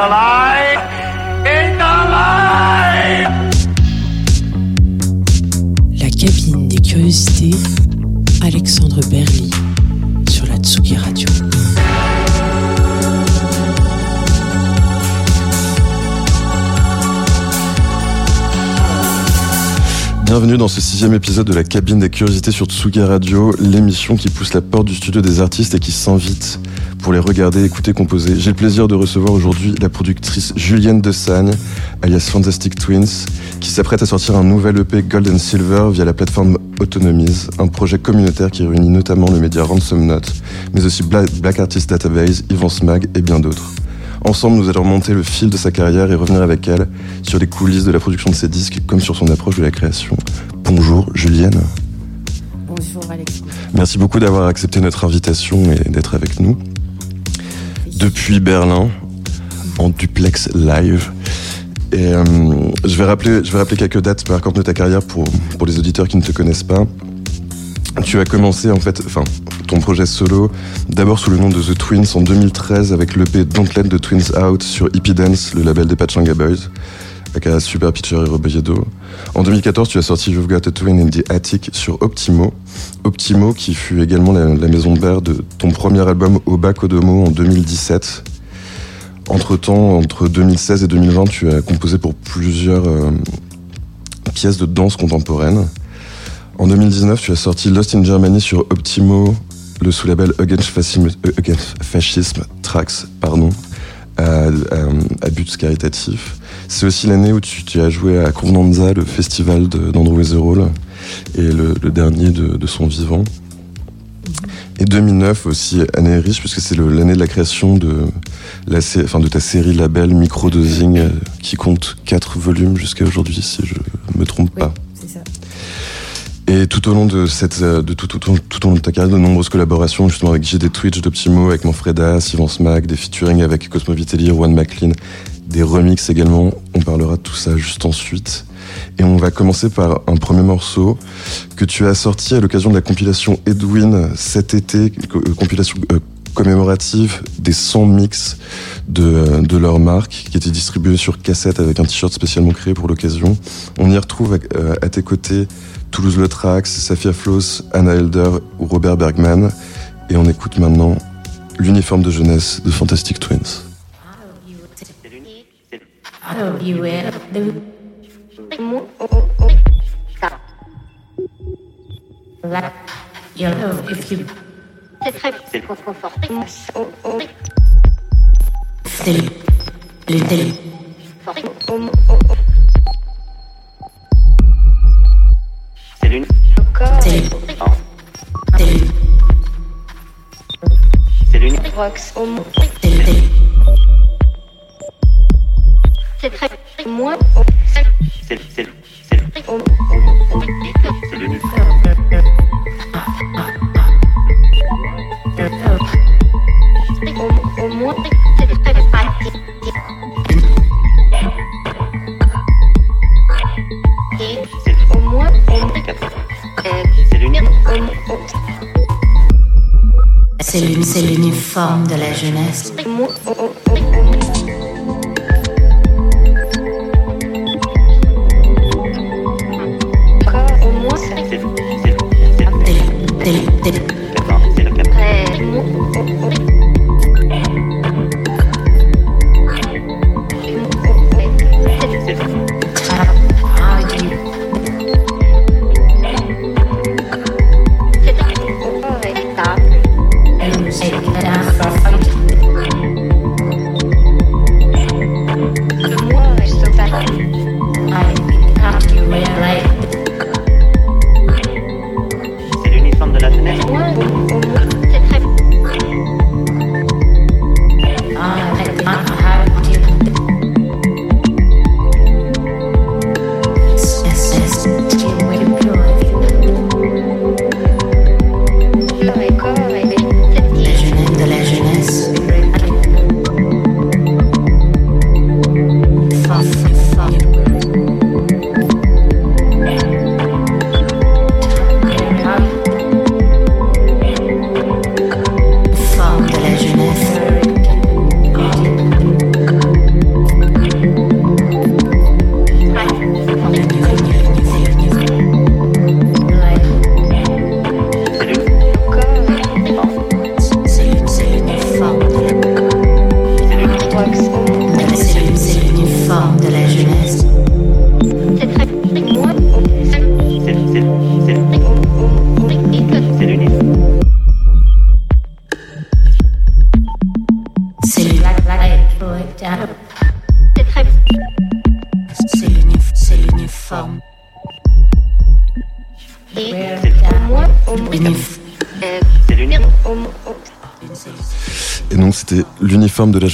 alive! It's alive! La cabine des curiosités, Alexandre Berly, sur la Tsugi Radio. Bienvenue dans ce sixième épisode de la cabine des curiosités sur Tsugi Radio, l'émission qui pousse la porte du studio des artistes et qui s'invite pour les regarder, écouter, composer. J'ai le plaisir de recevoir aujourd'hui la productrice Julienne De Sagne, alias Fantastic Twins, qui s'apprête à sortir un nouvel EP Gold and Silver via la plateforme Autonomies, un projet communautaire qui réunit notamment le média Ransom Note, mais aussi Black Artist Database, Yvon's Mag et bien d'autres. Ensemble, nous allons remonter le fil de sa carrière et revenir avec elle sur les coulisses de la production de ses disques comme sur son approche de la création. Bonjour Julienne. Bonjour Alex. Merci beaucoup d'avoir accepté notre invitation et d'être avec nous. Depuis Berlin, en duplex live. Et euh, je, vais rappeler, je vais rappeler quelques dates marquantes de ta carrière pour, pour les auditeurs qui ne te connaissent pas. Tu as commencé en fait, enfin, ton projet solo, d'abord sous le nom de The Twins en 2013 avec l'EP Don't Let the Twins Out sur Hippie Dance, le label des Pachanga Boys, un super pitcher et Robledo. En 2014, tu as sorti You've Got a Twin in the Attic sur Optimo. Optimo qui fut également la, maison de mère de ton premier album Oba Kodomo en 2017. Entre-temps, entre 2016 et 2020, tu as composé pour plusieurs euh, pièces de danse contemporaine. En 2019, tu as sorti Lost in Germany sur Optimo, le sous-label Against Fascism, Tracks, pardon, à, à, but caritatif. C'est aussi l'année où tu, as joué à Convenanza, le festival d'Andrew Weatherall, et le, dernier de, son vivant. Et 2009 aussi, année riche, puisque c'est l'année de la création de, la, enfin, de ta série label Microdosing, euh, qui compte 4 volumes jusqu'à aujourd'hui, si je me trompe pas. Et tout au long de cette, euh, de tout, tout, tout, au long de ta carrière, de nombreuses collaborations, justement avec JD Twitch d'Optimo, avec Manfreda, Sylvain Smack, des featuring avec Cosmo Vitelli, Juan McLean, des remixes également. On parlera de tout ça juste ensuite. Et on va commencer par un premier morceau que tu as sorti à l'occasion de la compilation Edwin cet été, euh, compilation euh, commémorative des 100 mix de, de, leur marque qui était distribuée sur cassette avec un t-shirt spécialement créé pour l'occasion. On y retrouve à tes côtés Toulouse Le Trax, Safia Floss, Anna Elder ou Robert Bergman. Et on écoute maintenant l'uniforme de jeunesse de Fantastic Twins. C'est C'est l'une. C'est très moins. C'est c'est c'est c'est. Au moins c'est. C'est l'uniforme de la jeunesse. del, del.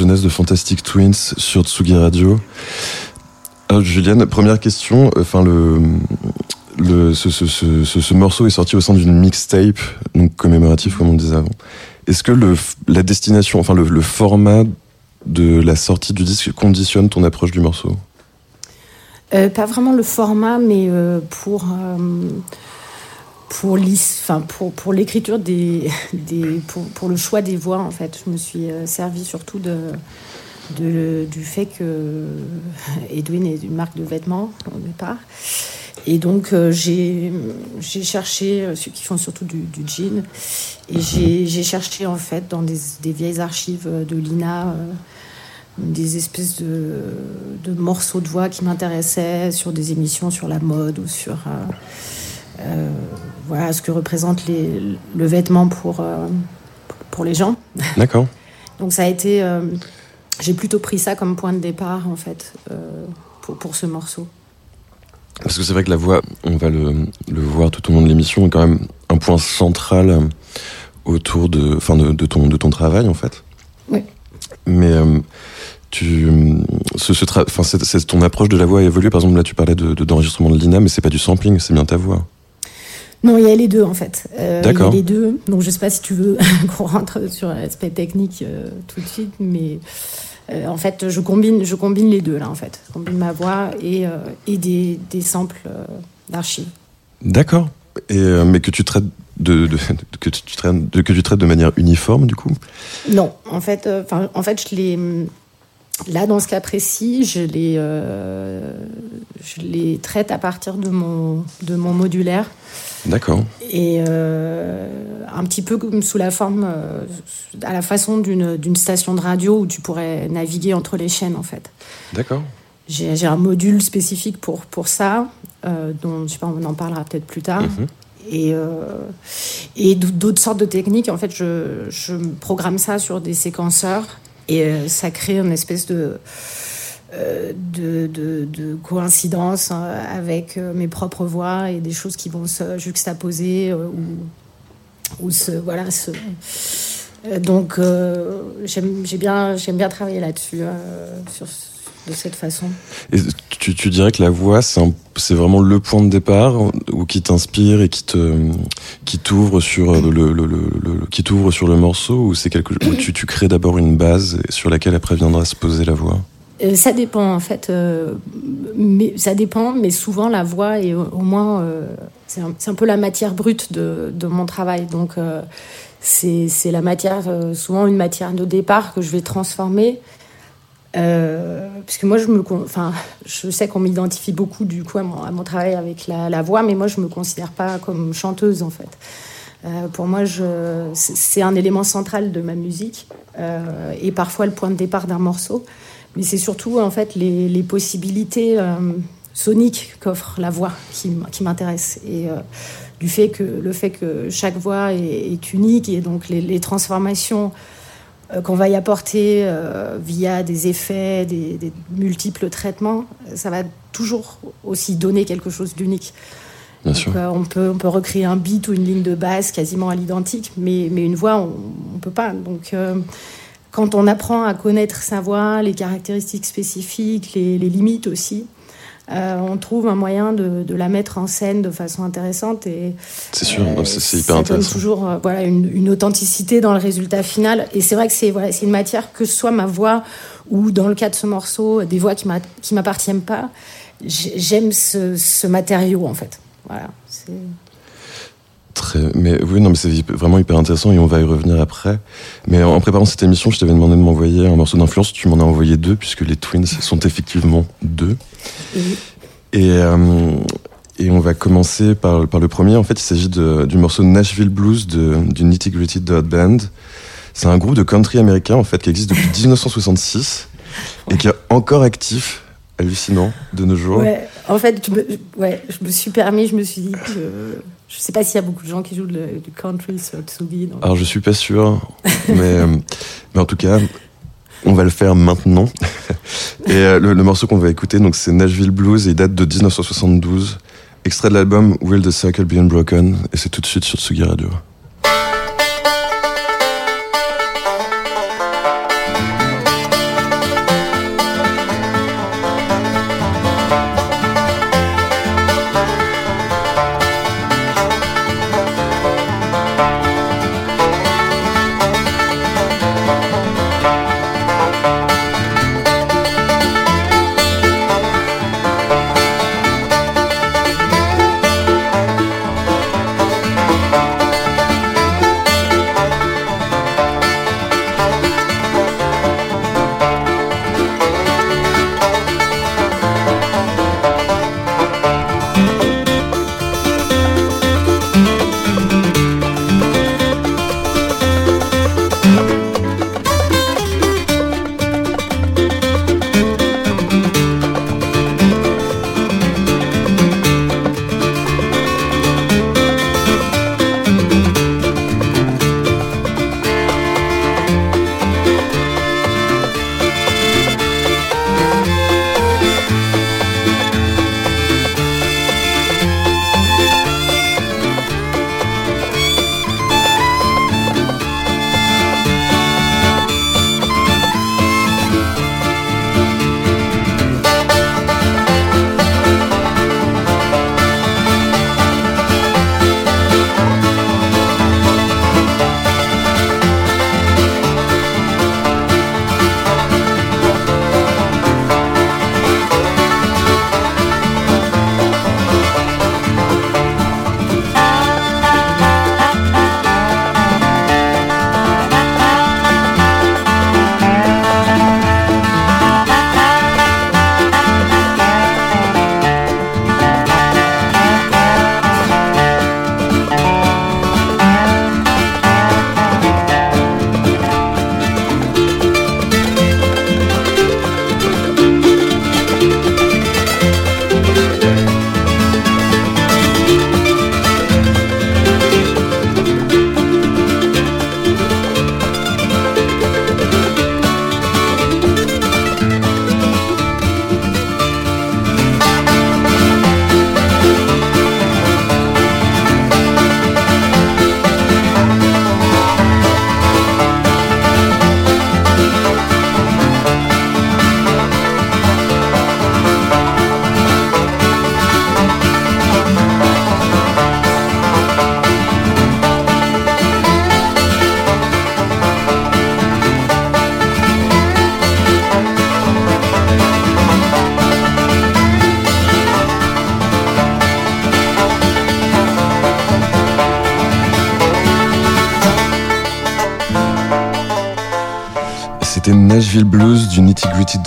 De Fantastic Twins sur Tsugi Radio. Alors Juliane, première question, enfin le, le ce, ce, ce, ce, ce morceau est sorti au sein d'une mixtape, donc commémoratif comme on disait avant. Est-ce que le, la destination, enfin le, le format de la sortie du disque conditionne ton approche du morceau? Euh, pas vraiment le format, mais euh, pour, euh, pour, l'écriture des, pour, le choix des voix, en fait. Je me suis euh, servi surtout de, du fait que Edwin est une marque de vêtements au départ. Et donc, euh, j'ai cherché, euh, ceux qui font surtout du, jean, et j'ai cherché, en fait, dans des, vieilles archives de l'INA, des espèces de, morceaux de voix qui m'intéressaient sur des émissions sur la mode ou sur euh, voilà, ce que représente les, le vêtement pour, euh, pour les gens. D'accord. Donc ça a été... euh, j'ai plutôt pris ça comme point de départ, en fait, pour, pour ce morceau. Parce que c'est vrai que la voix, on va le, le voir tout au long de l'émission, est quand même un point central autour de, enfin de, de ton, de ton travail en fait. Oui. Mais tu, ce, ce tra- enfin, ton approche de la voix a évolué. Par exemple, là, tu parlais de, de- d'enregistrement de Lina, mais c'est pas du sampling, c'est bien ta voix. Non, il y a les deux en fait. Euh, D'accord. Il y a les deux. Donc je sais pas si tu veux qu'on rentre sur l'aspect technique euh, tout de suite, mais euh, en fait je combine, je combine les deux là en fait. Je combine ma voix et, et des, des samples d'archives. D'accord. Et mais que tu traites de, de- que tu traites de, que tu traites de manière uniforme du coup? Non, en fait, en fait, je les là dans ce cas précis, je les euh, je les traite à partir de mon de mon modulaire. D'accord. et euh, un petit peu comme sous la forme, euh, à la façon d'une station de radio où tu pourrais naviguer entre les chaînes en fait. D'accord. J'ai un module spécifique pour, pour ça, dont je sais pas, on en parlera peut-être plus tard. Mhm. Et, euh, et d'autres sortes de techniques, en fait, je, je programme ça sur des séquenceurs et euh, ça crée une espèce de, euh, de, de, de coïncidence euh, avec euh, mes propres voix et des choses qui vont se juxtaposer ou, ou se. Voilà, donc, euh, j'aime j'ai bien, bien travailler là-dessus, sur, de cette façon. Et tu, tu dirais que la voix, c'est vraiment le point de départ ou qui t'inspire et qui te qui t'ouvre sur le, le, le, qui t'ouvre sur le morceau ou c'est quelque où tu, tu crées d'abord une base sur laquelle après viendra se poser la voix? Euh, ça dépend en fait, euh, mais ça dépend, mais souvent la voix est au, au moins euh, c'est un, peu la matière brute de, de mon travail, donc euh, c'est la matière euh, souvent une matière de départ que je vais transformer. Euh, parce que moi, je me, enfin, je sais qu'on m'identifie beaucoup du coup à mon, travail avec la, voix, mais moi, je me considère pas comme chanteuse en fait. Euh, pour moi, c'est un élément central de ma musique euh, et parfois le point de départ d'un morceau. Mais c'est surtout en fait les, possibilités euh, soniques qu'offre la voix qui, qui m'intéressent et du fait que le fait que chaque voix est, unique et donc les, transformations qu'on va y apporter euh, via des effets, des, des multiples traitements, ça va toujours aussi donner quelque chose d'unique. Bien Donc, sûr. euh, on, peut, on peut recréer un beat ou une ligne de basse quasiment à l'identique, mais, mais une voix, on ne peut pas. Donc, euh, quand on apprend à connaître sa voix, les caractéristiques spécifiques, les, les limites aussi, euh, on trouve un moyen de, de la mettre en scène de façon intéressante et C'est sûr, euh, c'est ça hyper donne intéressant. toujours euh, voilà, une, une authenticité dans le résultat final. Et c'est vrai que c'est voilà, c'est une matière, que ce soit ma voix ou dans le cas de ce morceau, des voix qui qui m'appartiennent pas, j'ai- j'aime ce, ce matériau en fait. Voilà, c'est- Très, mais oui, non, mais c'est vraiment hyper intéressant et on va y revenir après. Mais en préparant cette émission, je t'avais demandé de m'envoyer un morceau d'influence. Tu m'en as envoyé deux puisque les Twins sont effectivement deux. et- Et, euh, et on va commencer par, par le premier. En fait, il s'agit du morceau Nashville Blues de, du Nitty Gritty Dirt Band. C'est un groupe de country américain en fait qui existe depuis 1966 et qui est encore actif, hallucinant de nos jours. Ouais, en fait, je me, ouais, je me suis permis, je me suis dit que je sais pas s'il y a beaucoup de gens qui jouent le- du country sur Tsugi. donc- Alors je suis pas sûr, mais, euh, mais en tout cas, on va le faire maintenant. Et euh, le, le morceau qu'on va écouter, donc c'est Nashville Blues, et il date de 1972. Extrait de l'album Will the Circle Be Unbroken, et c'est tout de suite sur Tsugi Radio.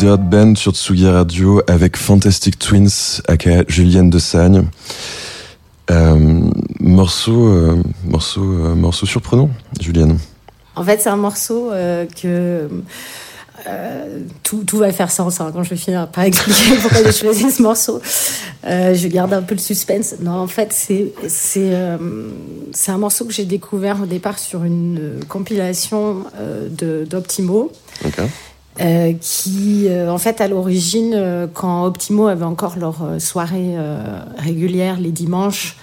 Dirt Band sur Tsugi Radio avec Fantastic Twins aka Julienne de Sagne. Euh, morceau, euh, morceau, euh, morceau surprenant, Julienne. En fait, c'est un morceau que tout, tout, va faire sens hein, quand je vais finir par expliquer pourquoi j'ai choisi ce morceau. je garde un peu le suspense. Non, en fait, c'est c'est c'est un morceau que j'ai découvert au départ sur une compilation d'Optimo. Euh, qui, euh, en fait, à l'origine, euh, quand Optimo avait encore leur soirée régulière les dimanches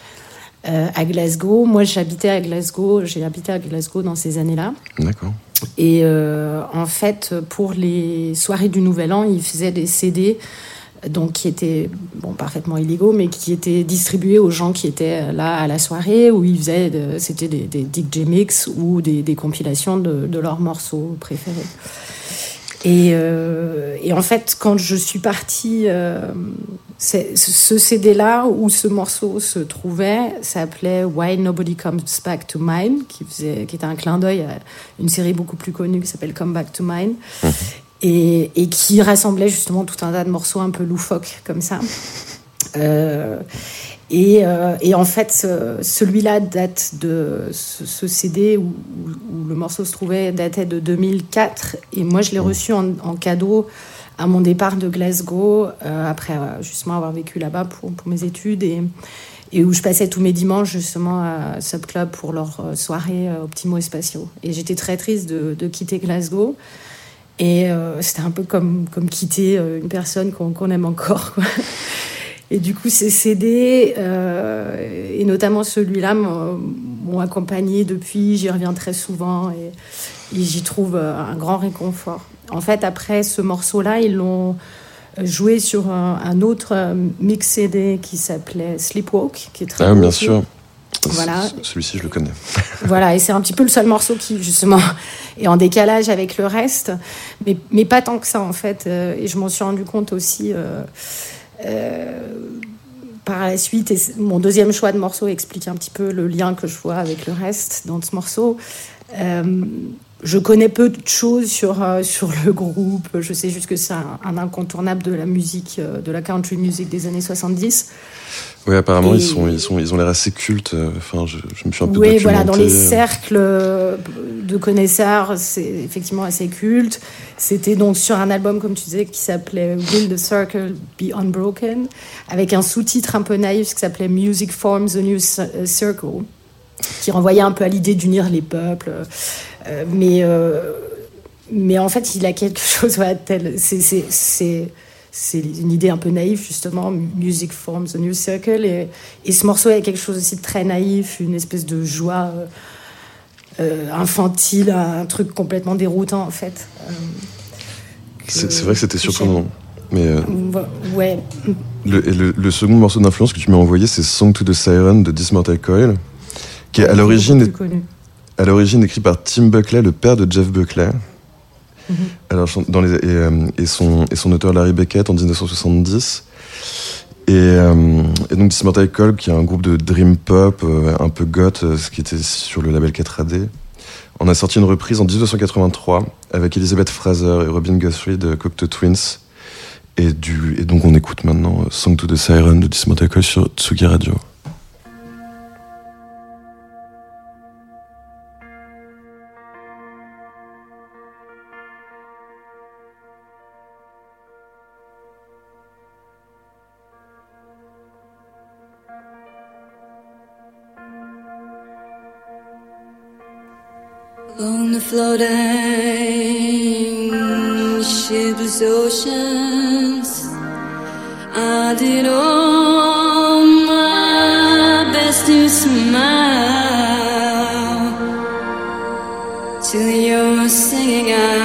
à Glasgow, moi j'habitais à Glasgow, j'ai habité à Glasgow dans ces années-là. D'accord. Et en fait, pour les soirées du Nouvel An, ils faisaient des CD donc qui étaient bon, parfaitement illégaux, mais qui étaient distribués aux gens qui étaient là à la soirée, où ils faisaient, c'était des, des DJ mix ou des, des compilations de, de, leurs morceaux préférés. Et, euh, et, en fait, quand je suis partie, euh, ce CD-là où ce morceau se trouvait s'appelait Why Nobody Comes Back to Mine, qui, faisait, qui était un clin d'œil à une série beaucoup plus connue qui s'appelle Come Back to Mine. Mhm. Et, et, qui rassemblait justement tout un tas de morceaux un peu loufoques comme ça. Euh, et, euh, et, en fait, celui-là date de ce, CD où, le morceau se trouvait datait de 2004. Et moi, je l'ai reçu en, cadeau à mon départ de Glasgow, euh, après euh, justement avoir vécu là-bas pour, pour, mes études. Et, et, où je passais tous mes dimanches justement à Subclub pour leur soirée Optimo Espacio. Et j'étais très triste de, de, quitter Glasgow. Et c'était un peu comme, comme quitter une personne qu'on aime encore. Quoi. Et du coup, ces CD, euh, et notamment celui-là, m'ont accompagné depuis. J'y reviens très souvent et, j'y trouve euh, un grand réconfort. En fait, après ce morceau-là, ils l'ont joué sur un, autre euh, mix CD qui s'appelait Sleepwalk, qui est très Ah, bien sûr. Voilà. Celui-ci, je le connais. voilà, et c'est un petit peu le seul morceau qui, justement, est en décalage avec le reste, mais, mais pas tant que ça, en fait. et je m'en suis rendu compte aussi. Euh, par la suite, mon deuxième choix de morceau explique un petit peu le lien que je vois avec le reste dans ce morceau. Euh, je connais peu de choses sur, euh, sur le groupe. Je sais juste que c'est un, incontournable de la musique, de la country music des années 70. Oui, apparemment, ils, sont, ils, sont, ils ont l'air assez cultes. Enfin, je, me suis un peu Oui, voilà, dans les cercles de connaisseurs, c'est effectivement assez culte. C'était donc sur un album, comme tu disais, qui s'appelait Will the Circle Be Unbroken, avec un sous-titre un peu naïf qui s'appelait Music Forms a New euh, Circle, qui renvoyait un peu à l'idée d'unir les peuples. Euh, mais, euh, mais en fait, il a quelque chose, à tel. C'est c'est une idée un peu naïve, justement, Music Forms a New Circle. Et, et, ce morceau a quelque chose aussi de très naïf, une espèce de joie euh, infantile, un truc complètement déroutant, en fait. Euh, c'est vrai que c'était surprenant. Mais ouais. Le, le, le, second morceau d'influence que tu m'as envoyé, c'est Song to the Siren de Dismortal Coil, qui est à l'origine à l'origine écrit par Tim Buckley, le père de Jeff Buckley. Mhm. Alors, dans les, euh, et, son, et son auteur Larry Beckett en 1970. Et, euh, et donc Dismortal Coil, qui est un groupe de dream pop, euh, un peu goth, ce qui était sur le label 4AD. On a sorti une reprise en 1983 avec Elizabeth Fraser et Robin Guthrie de Cocteau Twins. Et, du, et donc on écoute maintenant Song to the Siren de Dismortal Coil sur Tsugi Radio. Floating shipless oceans, I did all my best to smile. To your singing eyes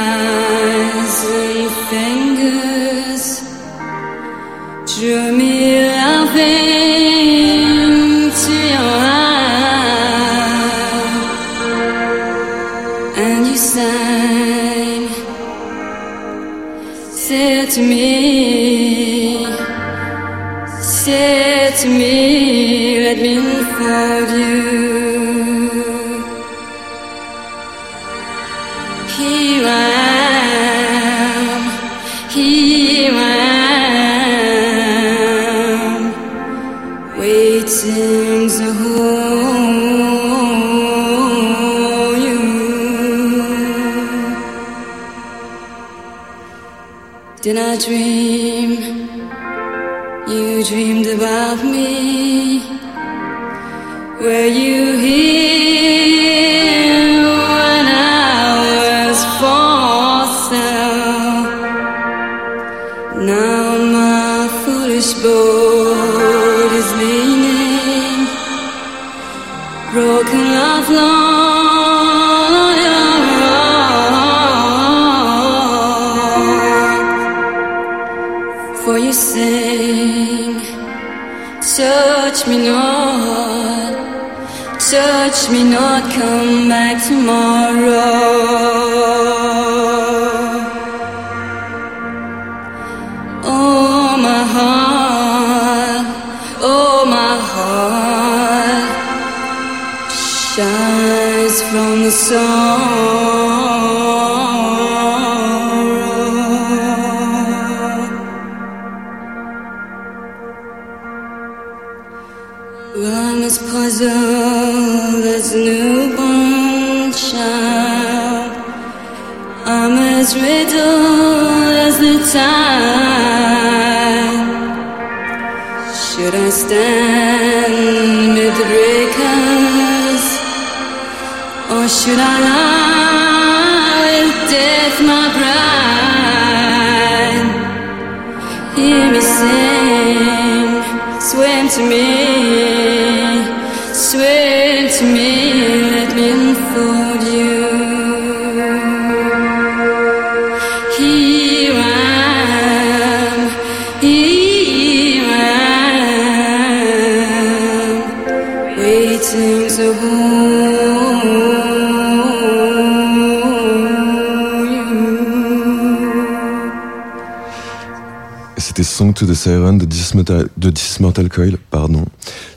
the Siren de Dismortal, de Dismortal Coil, pardon,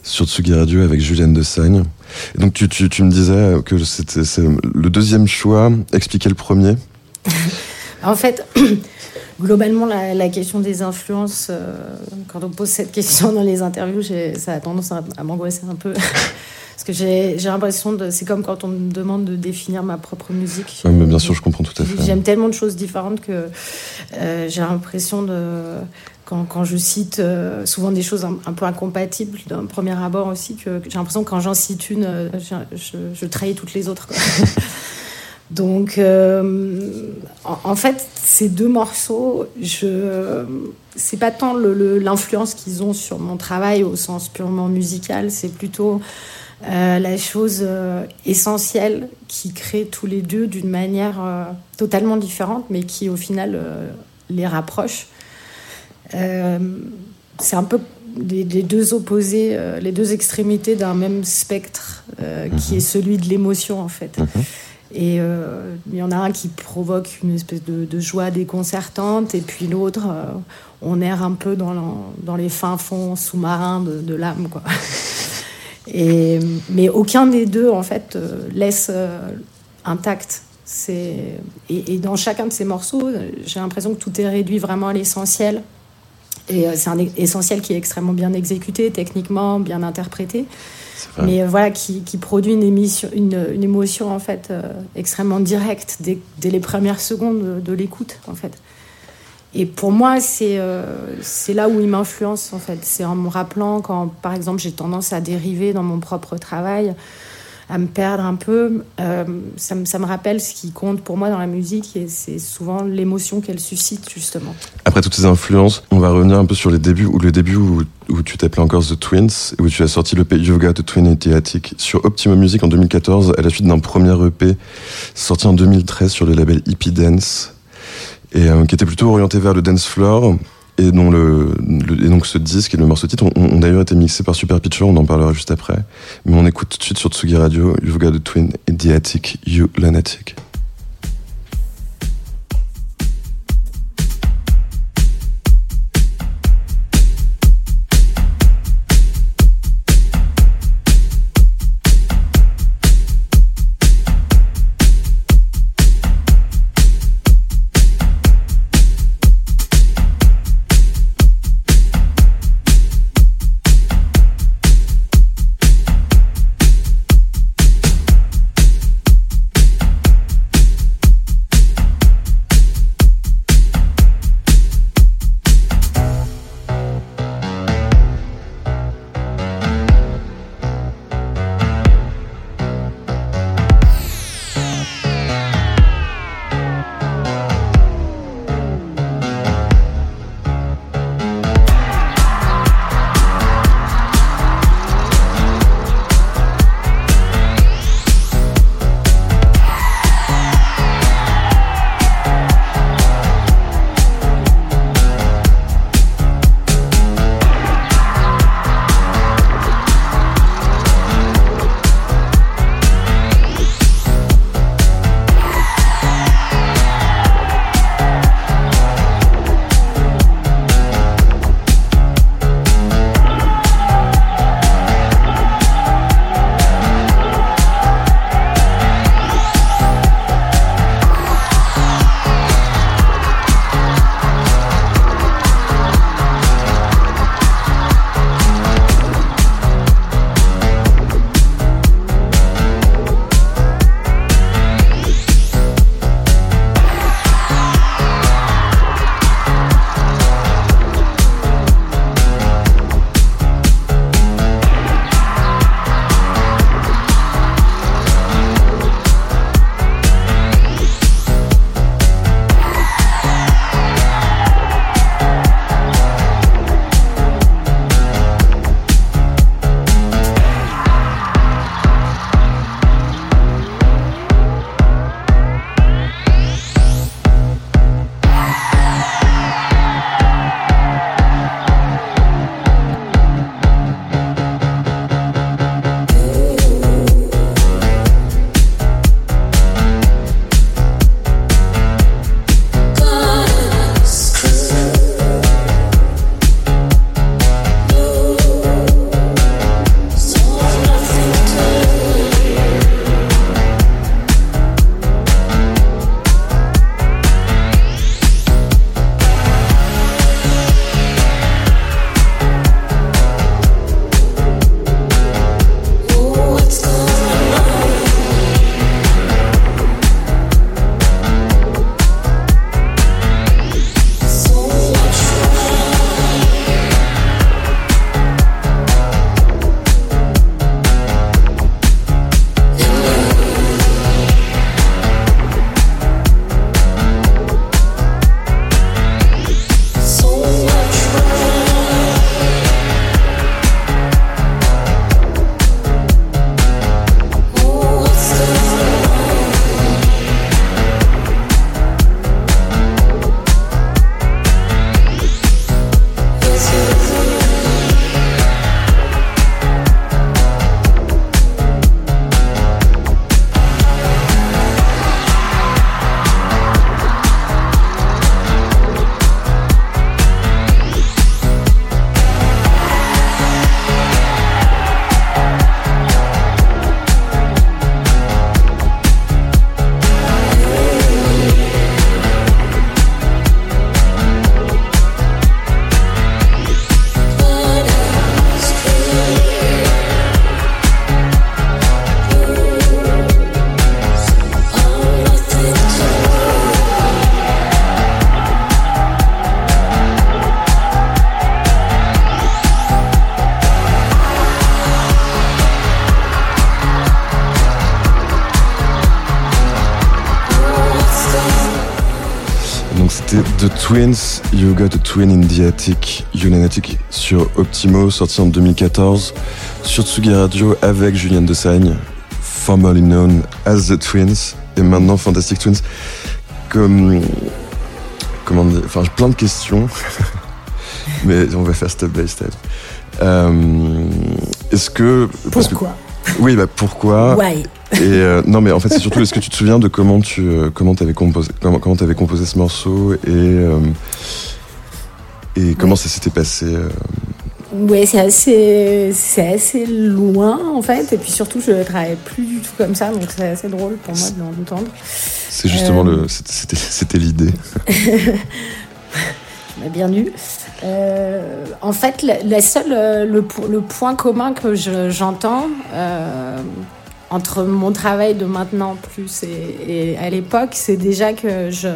sur Tsugi Radio avec Julienne de Sagne. Et donc tu, tu, tu me disais que c'était le deuxième choix. Expliquez le premier. En fait, globalement, la, la question des influences, euh, quand on pose cette question dans les interviews, ça a tendance à, à m'angoisser un peu. Parce que j'ai j'ai l'impression de. C'est comme quand on me demande de définir ma propre musique. Ouais, mais bien sûr, je comprends tout à fait. J'aime tellement de choses différentes que euh, j'ai l'impression de. Quand, quand je cite euh, souvent des choses un, un peu incompatibles d'un premier abord aussi, que, que j'ai l'impression que quand j'en cite une, euh, je, je, je trahis toutes les autres. quoi. Donc, euh, en, en fait, ces deux morceaux, je, c'est pas tant l'influence qu'ils ont sur mon travail au sens purement musical, c'est plutôt la chose essentielle qui crée tous les deux d'une manière totalement différente, mais qui au final les rapproche. Euh, c'est un peu les, les deux opposés, euh, les deux extrémités d'un même spectre, euh, qui est celui de l'émotion en fait. Et euh, il y en a un qui provoque une espèce de, de joie déconcertante, et puis l'autre, on erre un peu dans, les fins fonds sous-marins de, de l'âme, quoi. Et, mais aucun des deux, en fait, laisse intact. C'est et, et dans chacun de ces morceaux, j'ai l'impression que tout est réduit vraiment à l'essentiel. Et euh, c'est un e- essentiel qui est extrêmement bien exécuté, techniquement bien interprété. Mais euh, voilà qui, qui produit une émission une, une émotion en fait euh, extrêmement directe dès, dès les premières secondes de, de l'écoute en fait. Et pour moi c'est euh, c'est là où il m'influence en fait. C'est en me rappelant quand par exemple j'ai tendance à dériver dans mon propre travail à me perdre un peu euh, ça, me, ça me rappelle ce qui compte pour moi dans la musique et c'est souvent l'émotion qu'elle suscite justement Après toutes ces influences, on va revenir un peu sur les débuts, ou le début où, où tu t'appelais encore The Twins, et où tu as sorti l'EP You've Got a Twin in the Attic sur Optima Music en 2014, à la suite d'un premier EP sorti en 2013 sur le label Hippie Dance, et euh, qui était plutôt orienté vers le dance floor. Et, dont le, le- et donc ce disque et le morceau titre ont, d'ailleurs été mixés par Super Pitcher, on en parlera juste après. Mais on écoute tout de suite sur Tsugi Radio You've Got a Twin in the Attic, You Lunatic. Twins, You Got a Twin in the Attic, Lunatic sur Optimo, sorti en 2014, sur Tsugi Radio avec Julienne Dessagne, formerly known as The Twins, et maintenant Fantastic Twins. Comme, comment dire, enfin, plein de questions, mais on va faire step by step. Euh, Est-ce que. parce que- Pourquoi? Oui, bah pourquoi? Ouais. Et euh, non, mais en fait, c'est surtout, est-ce que tu te souviens de comment tu euh, comment avais composé comment composé ce morceau et euh, et comment ça s'était passé Ouais, c'est assez, loin en fait, et puis surtout je travaille plus du tout comme ça, donc c'est assez drôle pour moi de l'entendre. C'est justement le c'était l'idée. M'as bien. Euh, en fait, la, la seule, le, le point commun que je- j'entends euh, entre mon travail de maintenant plus et, et à l'époque, c'est déjà que je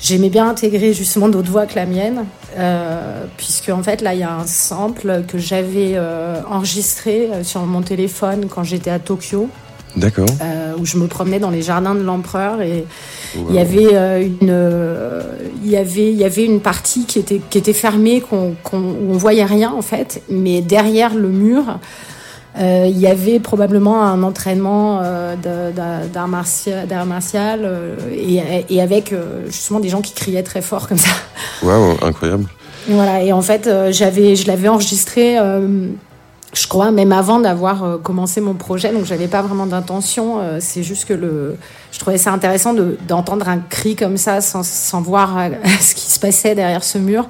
j'aimais bien intégrer justement d'autres voix que la mienne, euh, puisque en fait là il y a un sample que j'avais euh, enregistré euh, sur mon téléphone quand j'étais à Tokyo, D'accord. euh, où je me promenais dans les jardins de l'empereur et Wow. il y avait une, il y avait, il y avait une partie qui était qui était fermée, qu'on, qu'on, où on voyait rien en fait, mais derrière le mur, euh, il y avait probablement un entraînement euh, d'art martial, euh, et, et avec euh, justement des gens qui criaient très fort comme ça. Waouh, incroyable. Voilà, et en fait, j'avais, je l'avais enregistré, je crois, même avant d'avoir commencé mon projet, donc j'avais pas vraiment d'intention. c'est juste que le, je trouvais ça intéressant de, d'entendre un cri comme ça sans, sans voir ce qui se passait derrière ce mur.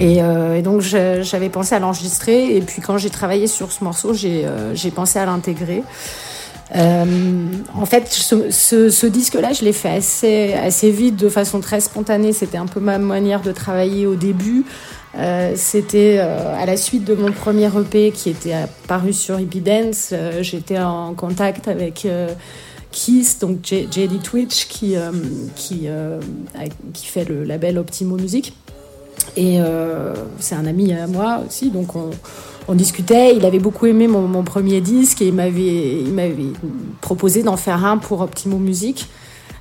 Et, euh, et donc j'avais pensé à l'enregistrer, et puis quand j'ai travaillé sur ce morceau, j'ai, euh, j'ai pensé à l'intégrer. Euh, en fait, ce, ce, ce disque-là, je l'ai fait assez, assez vite, de façon très spontanée. C'était un peu ma manière de travailler au début. Euh, C'était euh, à la suite de mon premier EP qui était apparu sur Hippie Dance. Euh, J'étais en contact avec euh, Kiss, donc JD Twitch, qui, euh, qui, euh, qui fait le label Optimo Music. Et euh, c'est un ami à moi aussi, donc on, discutait. Il avait beaucoup aimé mon, premier disque et il m'avait, proposé d'en faire un pour Optimo Music.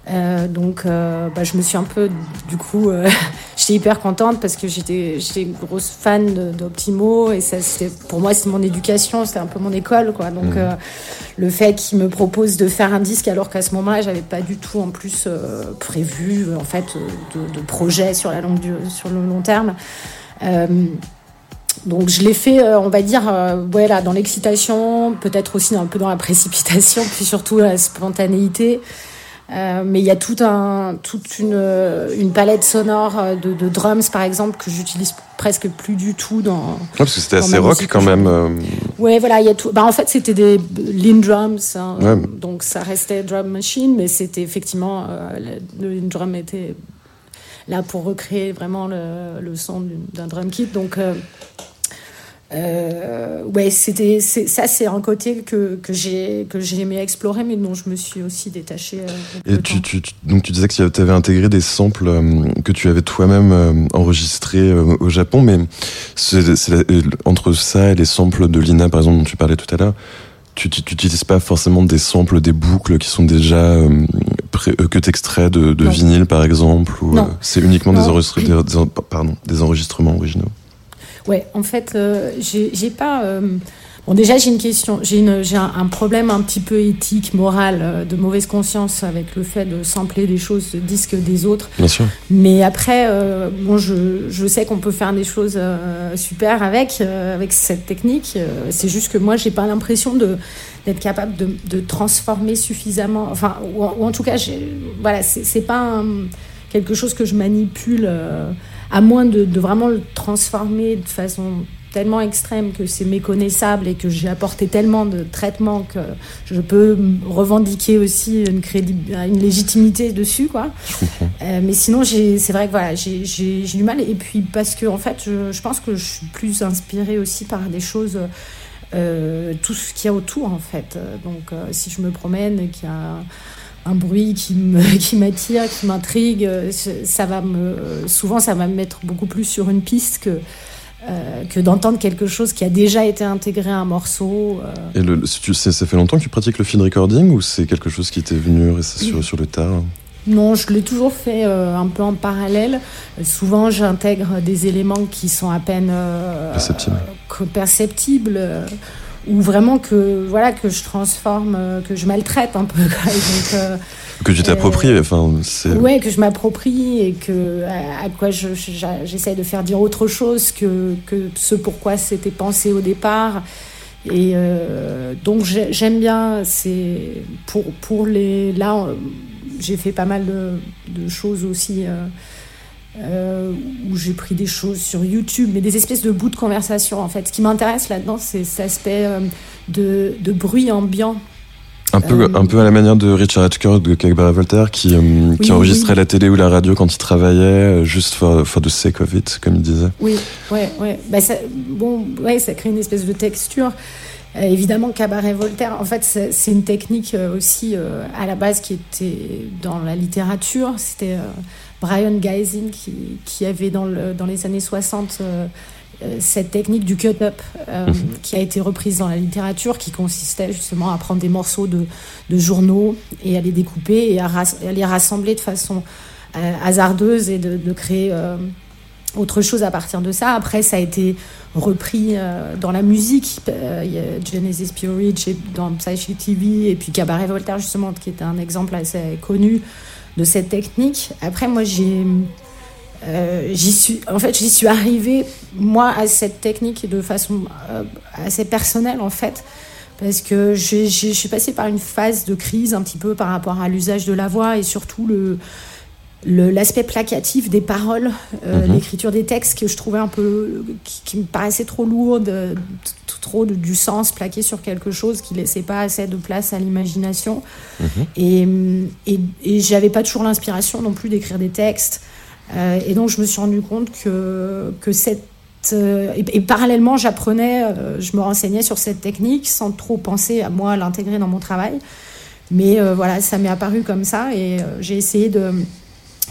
Euh, donc, euh, bah, je me suis un peu, du coup, euh, j'étais hyper contente parce que j'étais, une grosse fan d'Optimo et ça, c'était, pour moi, c'est mon éducation, c'était un peu mon école, quoi. Donc, euh, le fait qu'il me propose de faire un disque alors qu'à ce moment-là, j'avais pas du tout en plus prévu, en fait, de, de projet sur la longue, sur le long terme. Donc je l'ai fait, on va dire, euh, ouais, là, dans l'excitation, peut-être aussi un peu dans la précipitation, puis surtout la spontanéité. Euh, mais il y a tout un, toute une, une palette sonore euh, de, de drums, par exemple, que j'utilise presque plus du tout dans. Ouais, parce que c'était assez rock quand même. euh, Ouais, voilà, il y a tout. Bah, en fait, c'était des lean drums, hein, Ouais. donc ça restait drum machine, mais c'était effectivement euh, le, le lean drum était là pour recréer vraiment le, le son d'un drum kit. Donc, euh, ouais, c'était ça, c'est un côté que que j'ai que j'ai aimé explorer, mais dont je me suis aussi détachée. euh, Et tu, tu, donc tu disais que tu avais intégré des samples euh, que tu avais toi-même euh, enregistrés au Japon, mais entre ça et les samples de Lina, par exemple, dont tu parlais tout à l'heure, tu n'utilises pas forcément des samples, des boucles qui sont déjà que t'extrais de, de vinyle, par exemple, ou c'est uniquement des, Non. enregistre- des, des en- pardon, des enregistrements originaux. Ouais, en fait, euh, j'ai pas. euh, Bon, déjà, j'ai une question. J'ai une- j'ai un, un problème un petit peu éthique, moral, euh, de mauvaise conscience avec le fait de sampler des choses, de disques des autres. Bien sûr. Mais après, euh, bon, je, je sais qu'on peut faire des choses euh, super avec, euh, avec cette technique. Euh, c'est juste que moi, j'ai pas l'impression de d'être capable de, de transformer suffisamment. Enfin, ou, en- ou en tout cas, voilà, c'est c'est pas un- quelque chose que je manipule, euh, à moins de, de vraiment le transformer de façon tellement extrême que c'est méconnaissable et que j'ai apporté tellement de traitements que je peux revendiquer aussi une, une légitimité dessus, quoi. Euh, mais sinon, c'est vrai que voilà, j'ai du mal. Et puis parce que en fait, je, je pense que je suis plus inspirée aussi par des choses, euh, tout ce qu'il y a autour en fait. Euh, Donc, euh, si je me promène et qu'il y a un bruit qui me qui m'attire, qui m'intrigue, euh, ça va me souvent ça va me mettre beaucoup plus sur une piste que euh, que d'entendre quelque chose qui a déjà été intégré à un morceau. euh. Et le, si tu, ça fait longtemps que tu pratiques le field recording ou c'est quelque chose qui t'est venu sur, sur le tard Non, je l'ai toujours fait euh, un peu en parallèle. Souvent, j'intègre des éléments qui sont à peine Perceptibles. perceptibles, ou vraiment que voilà que je transforme, euh, que je maltraite un peu. quoi. Donc, euh, Que tu t'appropries, enfin, c'est. ouais, que je m'approprie et que à, à quoi je- je- j'essaie de faire dire autre chose que, que ce pourquoi c'était pensé au départ. Et euh, donc j'ai- j'aime bien, c'est pour, pour les. Là, euh, j'ai fait pas mal de, de choses aussi euh, euh, où j'ai pris des choses sur YouTube, mais des espèces de bouts de conversation en fait. Ce qui m'intéresse là-dedans, c'est cet aspect euh, de, de bruit ambiant. Un peu, Euh, un peu à la manière de Richard Hatchcock de Cabaret Voltaire qui, qui enregistrait oui. la télé ou la radio quand il travaillait, juste for, for the sake of it, comme il disait. Oui, ouais, ouais. Bah, ça, bon, ouais, ça crée une espèce de texture. Euh, évidemment, cabaret Voltaire, en fait, c'est une technique euh, aussi euh, à la base qui était dans la littérature. C'était Brian Geising qui, qui avait dans, le, dans les années 60 euh, euh, cette technique du cut-up euh, Mhm. qui a été reprise dans la littérature, qui consistait justement à prendre des morceaux de, de journaux et à les découper et à, les rassembler de façon euh, hasardeuse et de, de créer euh, autre chose à partir de ça. Après, ça a été repris dans la musique. Il y a Genesis Pure et dans Psyche TV et puis Cabaret Voltaire justement qui était un exemple assez connu de cette technique. Après, moi, j'ai euh, j'y suis, en fait, j'y suis arrivée, moi, à cette technique de façon euh, assez personnelle, en fait, parce que j'ai- je suis passée par une phase de crise un petit peu par rapport à l'usage de la voix et surtout le- l'aspect placatif des paroles, euh, Mhm. l'écriture des textes que je trouvais un peu, qui, qui me paraissait trop lourde, euh, trop de- du sens plaqué sur quelque chose qui laissait pas assez de place à l'imagination. Mhm. Et, et, et j'avais pas toujours l'inspiration non plus d'écrire des textes. Euh, et donc je me suis rendu compte que, que cette. et, et parallèlement, j'apprenais, je me renseignais sur cette technique sans trop penser à moi à l'intégrer dans mon travail. Mais euh, voilà, ça m'est apparu comme ça et j'ai essayé de,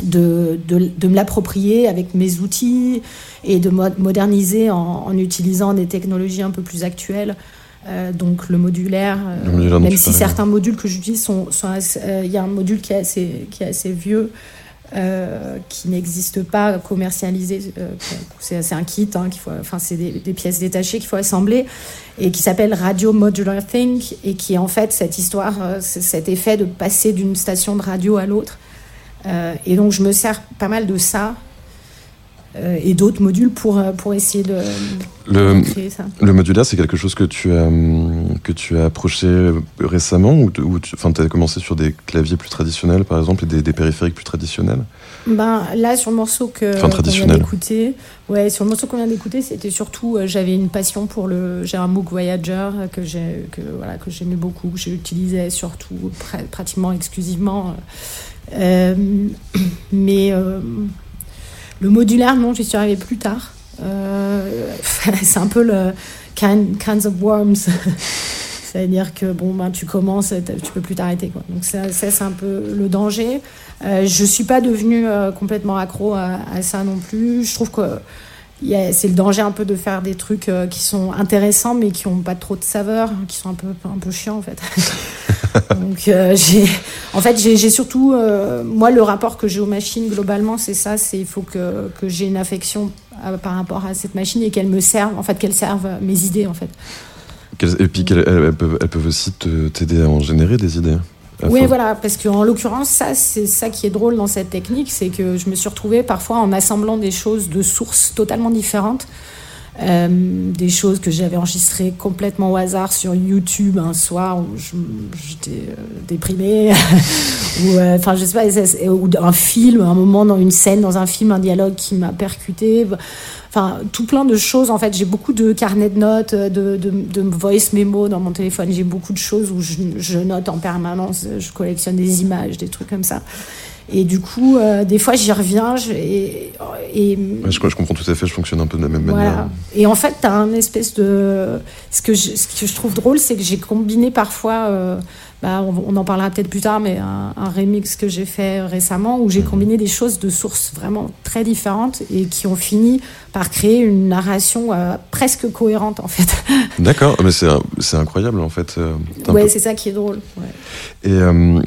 de, de, de me l'approprier avec mes outils et de mo- moderniser en, en utilisant des technologies un peu plus actuelles. Euh, donc le modulaire, euh, Le modulaire dont même si parlais, certains modules que j'utilise sont, euh, il y a un module qui est assez, qui est assez vieux, qui n'existe pas commercialisé. c'est un kit, hein, qu'il faut, enfin c'est des, des pièces détachées qu'il faut assembler et qui s'appelle Radio Modular Think et qui est en fait cette histoire, cet effet de passer d'une station de radio à l'autre. Euh, et donc je me sers pas mal de ça euh, et d'autres modules pour, euh, pour essayer de, Le, de créer ça. le modulaire, c'est quelque chose que tu as, que tu as approché récemment ou, ou tu as commencé sur des claviers plus traditionnels, par exemple, et des, des périphériques plus traditionnels? Ben, là, sur le morceau que Enfin, qu'on vient traditionnel. d'écouter, ouais, sur le morceau qu'on vient d'écouter, c'était surtout, euh, j'avais une passion pour le, j'ai un Moog Voyager que j'ai, que voilà, que j'aimais beaucoup, que j'utilisais surtout, pr- pratiquement exclusivement. Euh, mais euh, le modulaire, non, j'y suis arrivée plus tard. Euh, c'est un peu le kind, kinds of worms. C'est-à-dire que bon, ben, tu commences, tu peux plus t'arrêter. Quoi. Donc ça, c'est un peu le danger. Euh, je suis pas devenue euh, complètement accro à, à ça non plus. Je trouve que c'est le danger un peu de faire des trucs euh, qui sont intéressants mais qui ont pas trop de saveur, qui sont un peu un peu chiants en fait. Donc euh, j'ai, en fait j'ai surtout euh, moi le rapport que j'ai aux machines globalement c'est ça, c'est il faut que que j'ai une affection à- par rapport à cette machine et qu'elle me serve, en fait qu'elle serve mes idées en fait. Et puis elles peuvent, elles peuvent aussi t'aider à en générer des idées. Oui, voilà, parce qu'en l'occurrence, ça, c'est ça qui est drôle dans cette technique, c'est que je me suis retrouvée parfois en assemblant des choses de sources totalement différentes. Euh, des choses que j'avais enregistrées complètement au hasard sur YouTube un soir où j'étais euh, déprimée. Ou euh, enfin je sais pas ou un film un moment dans une scène dans un film un dialogue qui m'a percuté. Enfin tout plein de choses en fait. J'ai beaucoup de carnets de notes de, de, de voice memo dans mon téléphone. J'ai beaucoup de choses où je note en permanence. Je collectionne des images des trucs comme ça et du coup euh, des fois j'y reviens je- et, et ouais, je, je comprends tout à fait, je fonctionne un peu de la même manière. Et en fait, tu as un espèce de. Ce que je, ce que je trouve drôle, c'est que j'ai combiné parfois. euh, bah, on, on en parlera peut-être plus tard, mais un, un remix que j'ai fait récemment où j'ai combiné des choses de sources vraiment très différentes et qui ont fini par créer une narration euh, presque cohérente en fait. D'accord, mais c'est incroyable en fait. euh, ouais, peu- c'est ça qui est drôle. ouais. Et euh,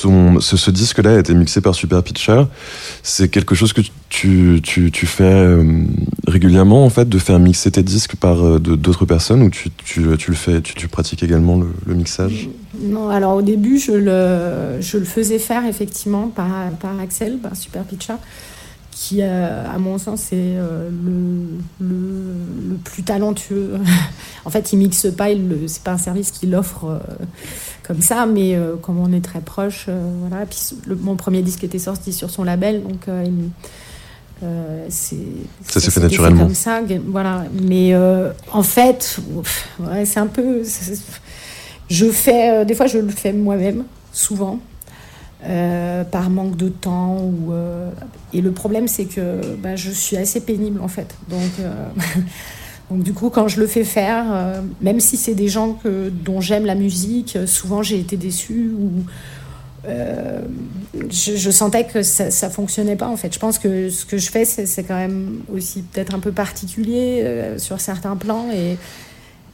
ton- ce, ce disque-là a été mixé par Super Pitcher. C'est quelque chose que tu, tu, tu fais euh, régulièrement, en fait, de faire mixer tes disques par d'autres personnes ou tu, tu, tu le fais, tu, tu pratiques également le, le mixage? Non, alors au début, je le, je le faisais faire effectivement par, par Axel, par Super Pitcher, qui, euh, à mon sens, est euh, le, le, le plus talentueux. en fait, il mixe pas, c'est pas un service qu'il offre euh, comme ça, mais comme on est très proche, voilà. Puis le- mon premier disque était sorti sur son label, donc euh, c'est Ça s'est fait naturellement. comme ça, voilà. Mais euh, en fait, ouais, c'est un peu. je fais, des fois, je le fais moi-même, souvent, euh, par manque de temps. Ou, euh, et le problème, c'est que bah, je suis assez pénible, en fait. Donc, euh, donc du coup, quand je le fais faire, même si c'est des gens que, dont j'aime la musique, souvent j'ai été déçue ou je, sentais que ça, ça fonctionnait pas en fait. Je pense que ce que je fais, c'est quand même aussi peut-être un peu particulier sur certains plans et,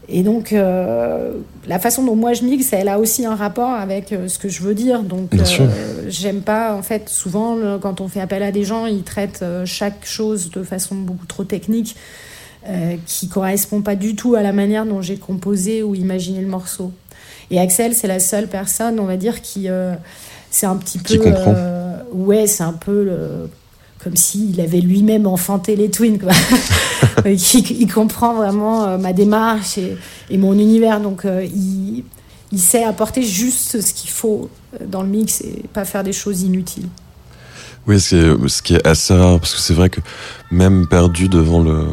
et donc euh, la façon dont moi je mixe, elle a aussi un rapport avec euh, ce que je veux dire. Donc euh, j'aime pas en fait souvent le- quand on fait appel à des gens, ils traitent euh, chaque chose de façon beaucoup trop technique. qui correspond pas du tout à la manière dont j'ai composé ou imaginé le morceau. Et Axel, c'est la seule personne, on va dire, qui c'est un petit Qui peu, ouais, c'est un peu le- comme s'il avait lui-même enfanté les Twins, quoi. Il comprend vraiment euh, ma démarche et, et mon univers, donc euh, il, il sait apporter juste ce qu'il faut euh, dans le mix et pas faire des choses inutiles. Oui, ce qui, est, ce qui est assez rare, parce que c'est vrai que même perdu devant le.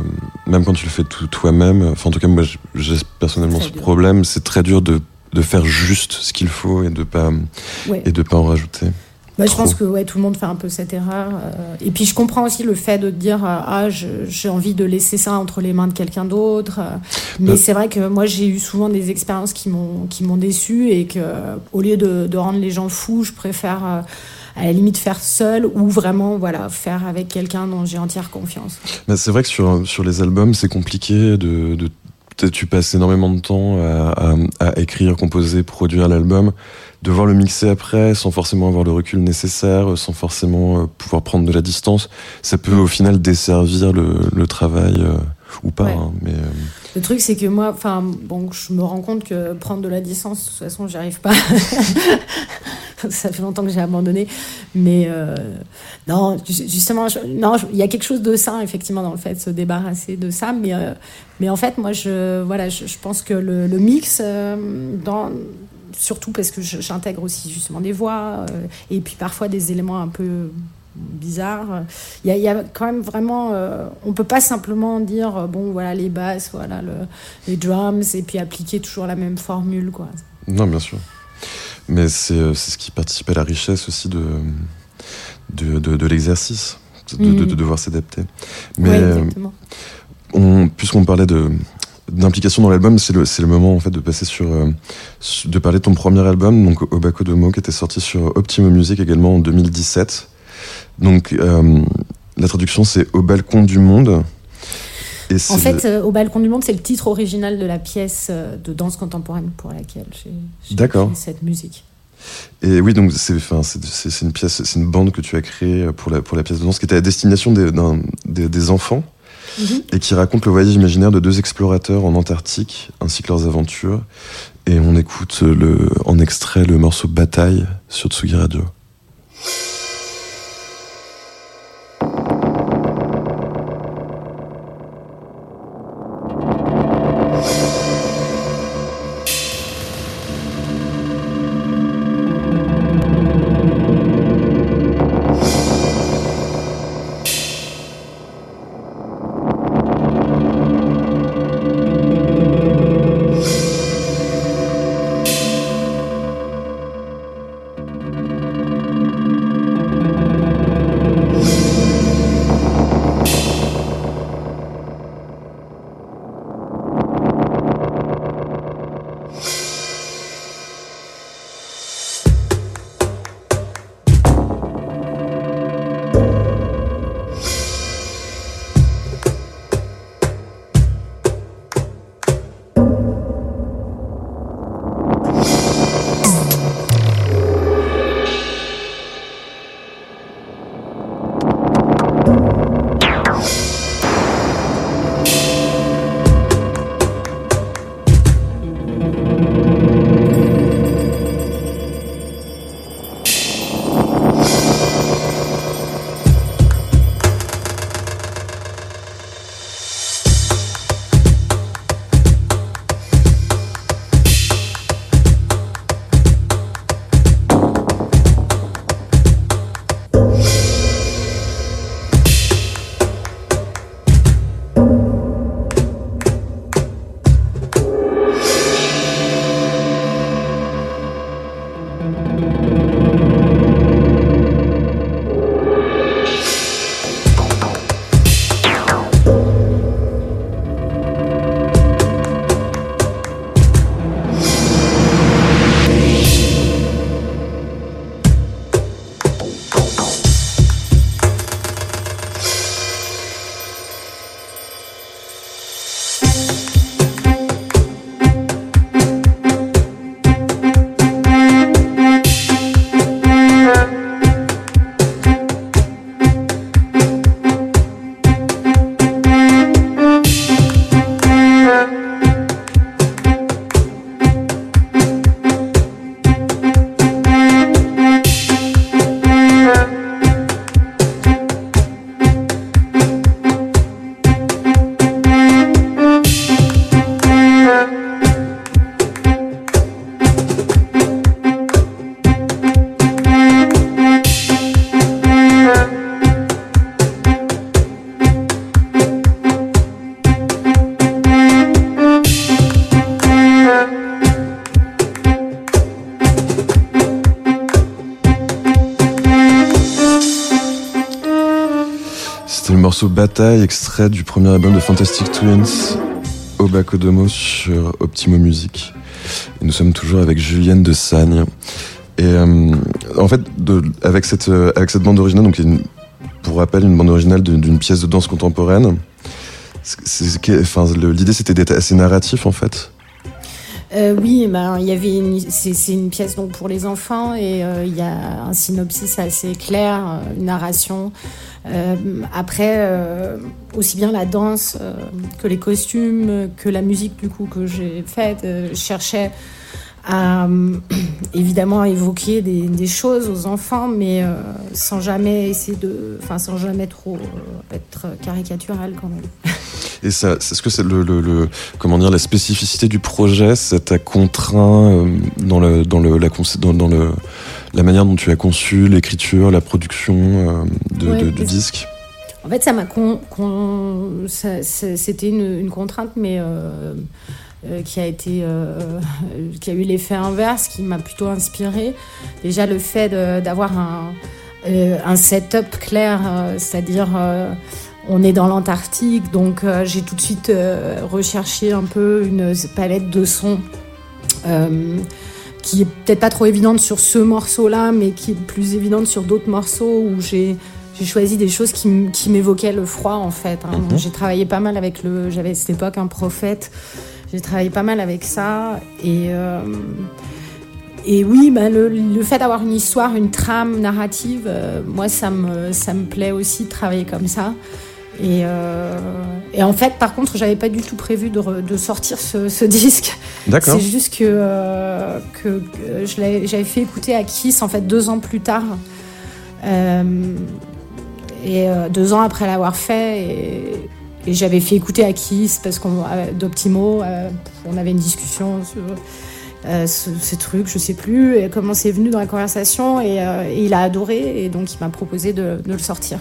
Même quand tu le fais tout toi-même, enfin en tout cas, moi j'ai- personnellement ce dur. problème, c'est très dur de, de faire juste ce qu'il faut et de pas, Ouais. et de pas en rajouter. Moi, je pense que ouais, tout le monde fait un peu cette erreur. euh, et puis, je comprends aussi le fait de dire euh, Ah, j'ai envie de laisser ça entre les mains de quelqu'un d'autre. euh, mais Euh. c'est vrai que moi, j'ai eu souvent des expériences qui m'ont qui m'ont déçu et que, au lieu de, de rendre les gens fous, je préfère à la limite faire seul ou vraiment voilà, faire avec quelqu'un dont j'ai entière confiance. Mais c'est vrai que sur, sur les albums, c'est compliqué de. de tu passes énormément de temps à, à, à écrire, composer, produire l'album, devoir le mixer après sans forcément avoir le recul nécessaire, sans forcément euh, pouvoir prendre de la distance. Ça peut au final desservir le, le travail euh, ou pas. Ouais. hein, mais euh, Le truc, c'est que moi, enfin, bon, je me rends compte que prendre de la distance, de toute façon, j'y arrive pas. ça fait longtemps que j'ai abandonné. Mais euh, non, ju- justement, je- non, il y a quelque chose de sain, effectivement, dans le fait de se débarrasser de ça. Mais, euh, mais en fait, moi, je, voilà, je, je pense que le, le mix, euh, dans, surtout parce que j'intègre aussi justement des voix euh, et puis parfois des éléments un peu bizarres. Il y a, il y a quand même vraiment, euh, on peut pas simplement dire euh, bon voilà les basses, voilà le, les drums et puis appliquer toujours la même formule quoi. non, bien sûr. Mais c'est euh, ce qui participe à la richesse aussi de, de, de, de l'exercice, de, de devoir s'adapter. Mais Ouais, on, puisqu'on parlait de d'implication dans l'album, c'est le, moment en fait de passer sur, euh, de parler de ton premier album, donc Obako Domo, qui était sorti sur Optimo Music également en 2017. Donc euh, la traduction c'est Au balcon du monde. Et En fait, euh, Au balcon du monde, c'est le titre original de la pièce de danse contemporaine pour laquelle j'ai écrit cette musique. Et oui, donc c'est enfin, une pièce, c'est une bande que tu as créée pour la, pour la pièce de danse qui était à destination des, d'un- des, des enfants Et qui raconte le voyage imaginaire de deux explorateurs en Antarctique ainsi que leurs aventures. Et on écoute le, en extrait le morceau Bataille sur Tsugi Radio. Extrait du premier album de Fantastic Twins, Obakodomo sur Optimo Music. Nous sommes toujours avec Julienne de Sagne. Et euh, en fait, avec, cette, euh, avec cette bande originale, donc pour rappel, une bande originale d'une pièce de danse contemporaine, l'idée c'était d'être assez narratif en fait. Euh, oui, ben, il y avait c'est, une pièce donc pour les enfants et euh, il y a un synopsis assez clair, euh, une narration. après, aussi bien la danse que les costumes, que la musique du coup que j'ai faite, je cherchais à évidemment évoquer des, des, choses aux enfants, mais sans jamais essayer de, enfin sans jamais trop être caricatural quand même. Et ça, est-ce que c'est le, le, comment dire, la spécificité du projet, ça t'a contraint euh, dans le, dans le, la, dans, dans, le, la manière dont tu as conçu l'écriture, la production euh, de, du disque? En fait, ça m'a con, c'était une, une, contrainte, mais euh, qui a été, qui a eu l'effet inverse, qui m'a plutôt inspiré. Déjà le fait d'avoir un, un setup clair, c'est-à-dire on est dans l'Antarctique, donc euh, j'ai tout de suite euh, recherché un peu une palette de sons euh, qui est peut-être pas trop évidente sur ce morceau-là, mais qui est plus évidente sur d'autres morceaux où j'ai choisi des choses qui, m'évoquaient le froid en fait. Hein. Mhm. J'ai travaillé pas mal avec le, j'avais à cette époque un prophète. J'ai travaillé pas mal avec ça et et oui, bah, le, fait d'avoir une histoire, une trame narrative, moi ça me ça me plaît aussi de travailler comme ça. Euh, et, en fait, par contre, j'avais pas du tout prévu de, sortir ce, disque. D'accord. C'est juste que, euh, que, j'avais fait écouter à Kiss en fait deux ans plus tard. Euh, et deux ans après l'avoir fait. Et, j'avais fait écouter à Kiss parce qu'on d'Optimo, on avait une discussion sur ces trucs, je sais plus, et comment c'est venu dans la conversation. Et, il a adoré, et donc il m'a proposé de le sortir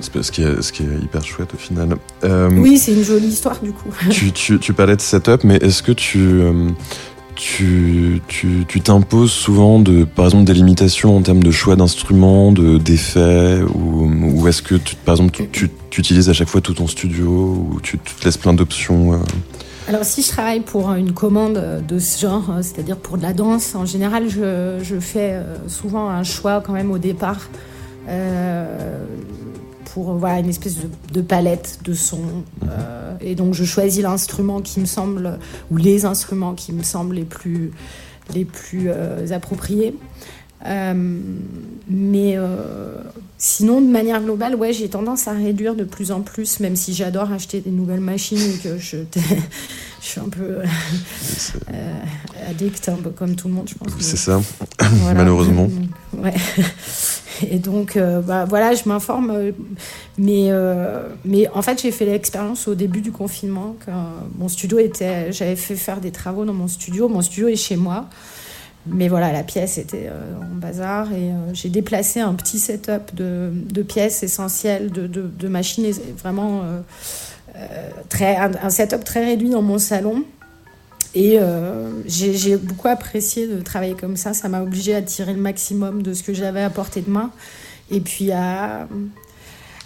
ce qui, est, ce qui est hyper chouette au final. Euh, oui, c'est une jolie histoire du coup. tu, tu, tu, parlais de setup, mais est-ce que tu, euh, tu, tu, tu t'imposes souvent de, par exemple, des limitations en termes de choix d'instruments, de d'effets, ou, ou est-ce que, tu, par exemple, tu, tu, utilises à chaque fois tout ton studio, ou tu, te laisses plein d'options euh? Alors si je travaille pour une commande de ce genre, c'est-à-dire pour de la danse, en général, je, je fais souvent un choix quand même au départ. Euh, pour voilà, une espèce de, palette de sons. Mhm. Euh, et donc je choisis l'instrument qui me semble, ou les instruments qui me semblent les plus, les plus euh, appropriés. Euh, mais sinon, de manière globale, ouais, j'ai tendance à réduire de plus en plus, même si j'adore acheter des nouvelles machines et que je, je suis un peu addict, un peu comme tout le monde, je pense. C'est ça, malheureusement. Ouais. Et donc, euh, bah, voilà, je m'informe. Euh, mais, euh, mais en fait, j'ai fait l'expérience au début du confinement. Que, mon studio était. J'avais fait faire des travaux dans mon studio. Mon studio est chez moi. Mais voilà, la pièce était en bazar et j'ai déplacé un petit setup de, de pièces essentielles, de, de, machines, vraiment très, un, setup très réduit dans mon salon. Et euh, j'ai beaucoup apprécié de travailler comme ça. Ça m'a obligé à tirer le maximum de ce que j'avais à portée de main. Et puis à...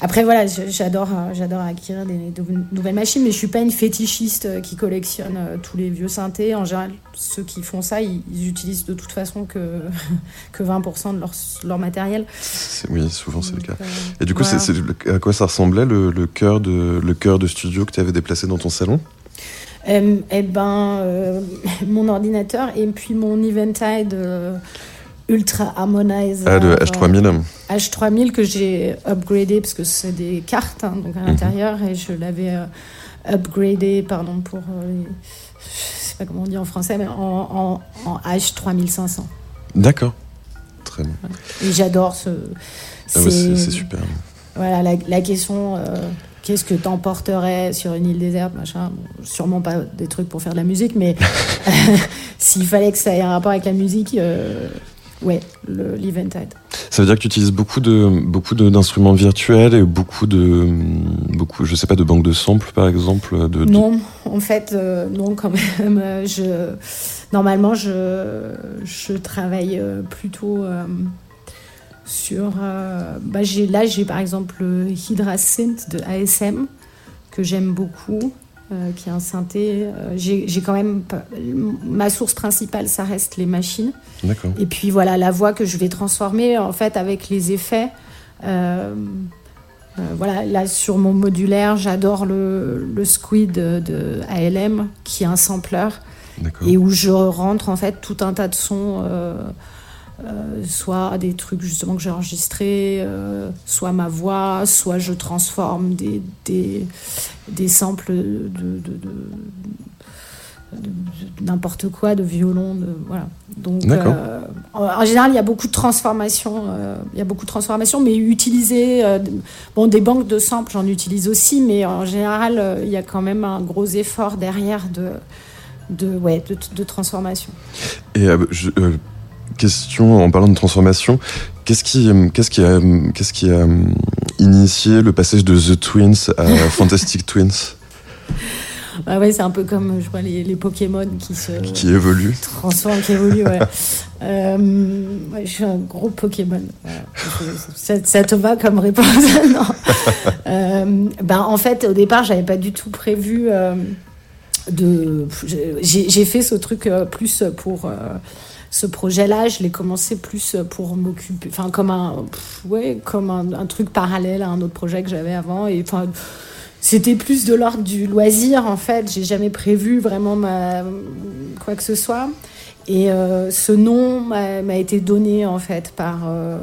Après, voilà, j'adore j'adore acquérir des, nouvelles machines, mais je suis pas une fétichiste euh, qui collectionne euh, tous les vieux synthés. En général, ceux qui font ça, ils, utilisent de toute façon que, que 20% de leur, leur matériel. Oui, souvent c'est le cas. Et du coup, à quoi ça ressemblait le, le cœur de, le cœur de studio que tu avais déplacé dans ton salon? Euh, eh ben, euh, mon ordinateur et puis mon Eventide euh, Ultra Harmonizer. Ah, le H3000 H3000 que j'ai upgradé parce que c'est des cartes hein, donc à mhm. l'intérieur et je l'avais upgradé pardon, pour. je sais pas comment on dit en français, mais en, en, H3500. D'accord. Très bien. Et j'adore ce. Ah c'est super. Voilà, la, la question qu'est-ce que t'emporterais sur une île déserte, machin. sûrement pas des trucs pour faire de la musique, mais s'il fallait que ça ait un rapport avec la musique, euh, ouais, l'Eventide. Ça veut dire que tu utilises beaucoup de beaucoup d'instruments virtuels et beaucoup de beaucoup, je sais pas, de banques de samples par exemple. De, non, en fait, euh, non quand même. Je normalement je je travaille euh, plutôt sur. euh, bah, j'ai, là, j'ai par exemple le Hydra Synth de ASM que j'aime beaucoup, qui est un synthé. Euh, j'ai, quand même ma source principale, ça reste les machines. Et puis voilà, la voix que je vais transformer en fait avec les effets. Euh, euh, voilà, là sur mon modulaire, j'adore le, le Squid de, de ALM qui est un sampler D'accord. et où je rentre en fait tout un tas de sons, euh, euh, soit des trucs justement que j'ai enregistrés, euh, soit ma voix, soit je transforme des, des, des samples de, de- de- de- de n'importe quoi, de violon, voilà. Donc euh, en, en général, il y a beaucoup de transformations, il y a beaucoup de transformations, mais utiliser bon des banques de samples, j'en utilise aussi, mais en général, il y a quand même un gros effort derrière de de ouais de, de transformation. Et euh, je- euh, question en parlant de transformation, qu'est-ce qui, euh, qu'est-ce qui a, euh, qu'est-ce qui a euh, initié le passage de The Twins à Fantastic Twins, Ah ouais, c'est un peu comme je vois les, les Pokémon qui se qui évolue transforment, qui évoluent. Ouais. Euh, ouais, je suis un gros Pokémon. Voilà. Ça, ça te va comme réponse? Non. Euh, ben en fait, au départ, j'avais pas du tout prévu. euh, de j'ai fait ce truc plus pour ce projet-là je l'ai commencé plus pour m'occuper enfin comme un ouais comme un, truc parallèle à un autre projet que j'avais avant. Et enfin c'était plus de l'ordre du loisir en fait. J'ai jamais prévu vraiment ma quoi que ce soit. Et euh, ce nom m'a été donné en fait par euh,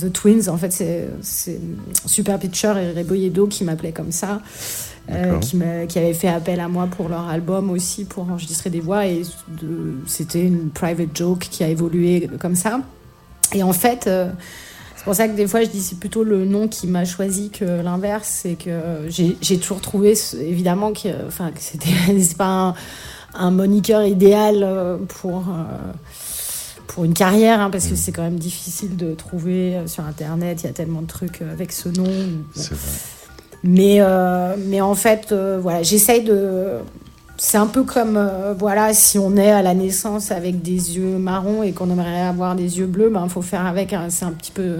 The Twins. En fait c'est Super Pitcher et Reboyedo qui m'appelaient comme ça euh, qui, qui avaient fait appel à moi pour leur album aussi, pour enregistrer des voix. Et de- c'était une private joke qui a évolué comme ça. Et en fait, euh, c'est pour ça que des fois je dis c'est plutôt le nom qui m'a choisi que l'inverse. C'est que j'ai j'ai toujours trouvé, évidemment, que, enfin, que c'était c'est pas un, un moniqueur idéal euh, pour. euh, pour une carrière, hein, parce que c'est quand même difficile de trouver sur Internet, il y a tellement de trucs avec ce nom. Bon. C'est vrai. Mais, euh, mais en fait, euh, voilà, j'essaye de. C'est un peu comme, euh, voilà, si on est à la naissance avec des yeux marrons et qu'on aimerait avoir des yeux bleus, ben, faut faire avec. hein. c'est un petit peu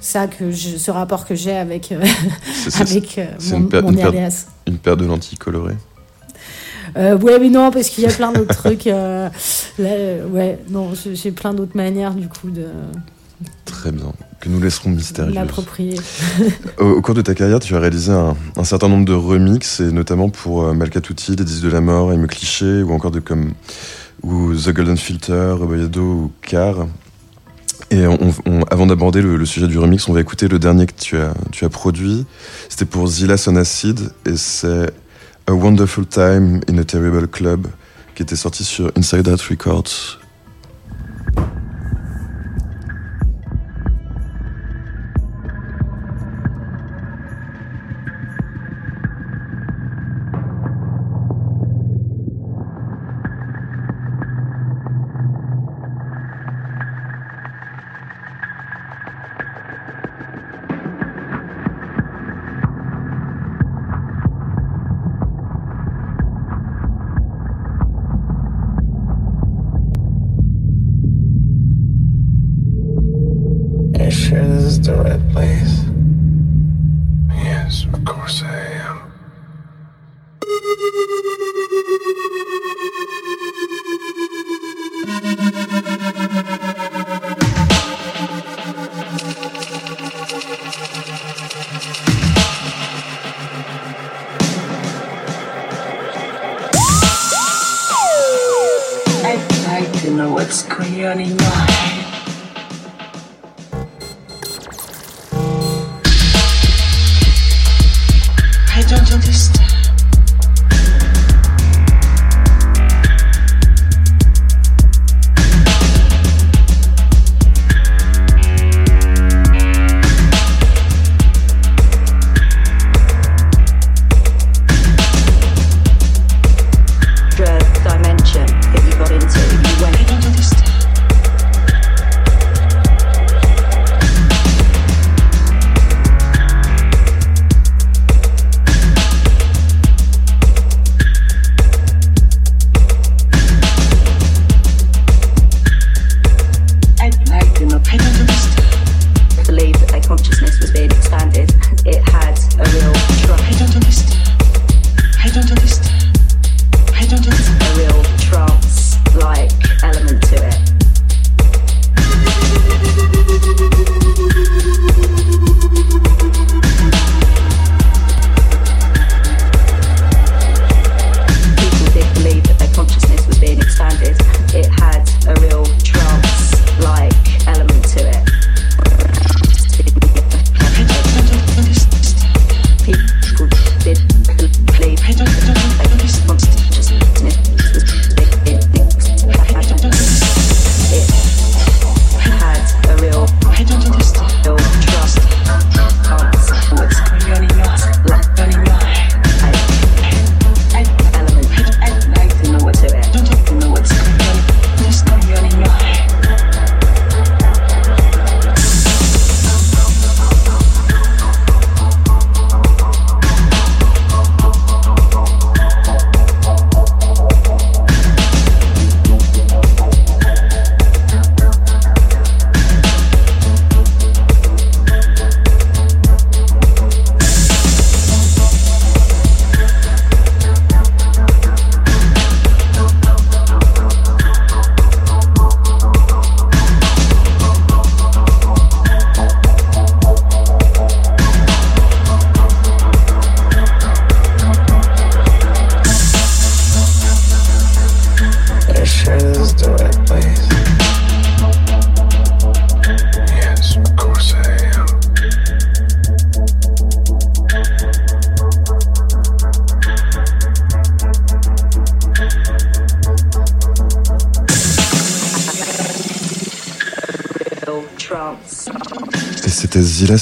ça que je, ce rapport que j'ai avec, avec mon, une paire- mon une paire- alias. Une paire de lentilles colorées. Euh, ouais, mais non, parce qu'il y a plein d'autres trucs. euh, là, euh, ouais, non, j'ai plein d'autres manières, du coup, de Très bien. Que nous laisserons de mystérieuses. l'approprier. Au, au cours de ta carrière, tu as réalisé un, un certain nombre de remixes, et notamment pour euh, Les Disques de la Mort, Aime Cliché, ou encore de comme ou The Golden Filter, Reboyado ou Car. Et on- on- avant d'aborder le, le sujet du remix, on va écouter le dernier que tu as, tu as produit. C'était pour Zilla Son Acid, et c'est A Wonderful Time in a Terrible Club, qui était sorti sur Inside Out Records.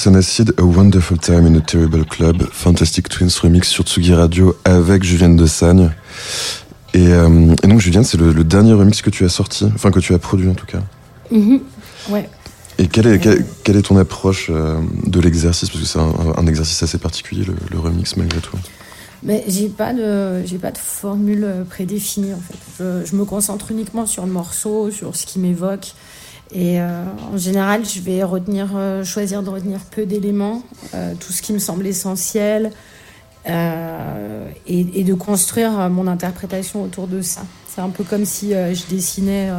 C'était Zilla Sonacid, A Wonderful Time in a Terrible Club, Fantastic Twins remix sur Tsugi Radio avec Julienne de Sagne. Et, euh, et donc Julienne, c'est le, le dernier remix que tu as sorti, enfin que tu as produit en tout cas. Mhm. Ouais. Et quelle est, quelle, quelle est ton approche euh, de l'exercice? Parce que c'est un, un exercice assez particulier, le, le remix malgré tout. Mais j'ai pas de j'ai pas de formule prédéfinie en fait. Je, je me concentre uniquement sur le morceau, sur ce qui m'évoque. Et euh, en général, je vais euh, choisir de retenir peu d'éléments, euh, tout ce qui me semble essentiel, et, de construire mon interprétation autour de ça. C'est un peu comme si je dessinais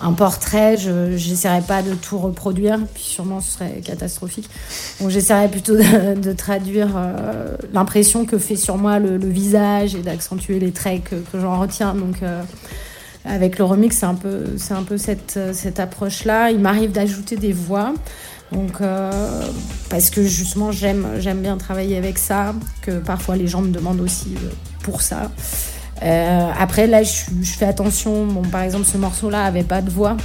un portrait, je j'essaierais pas de tout reproduire, puis sûrement ce serait catastrophique. Donc j'essaierais plutôt de, traduire l'impression que fait sur moi le, visage et d'accentuer les traits que, que j'en retiens. Donc avec le remix, c'est un peu, c'est un peu cette, cette approche-là. Il m'arrive d'ajouter des voix. Donc, euh, parce que justement, j'aime, j'aime bien travailler avec ça, que parfois les gens me demandent aussi euh, pour ça. Euh, après, là, je, je fais attention. Bon, par exemple, ce morceau-là avait pas de voix.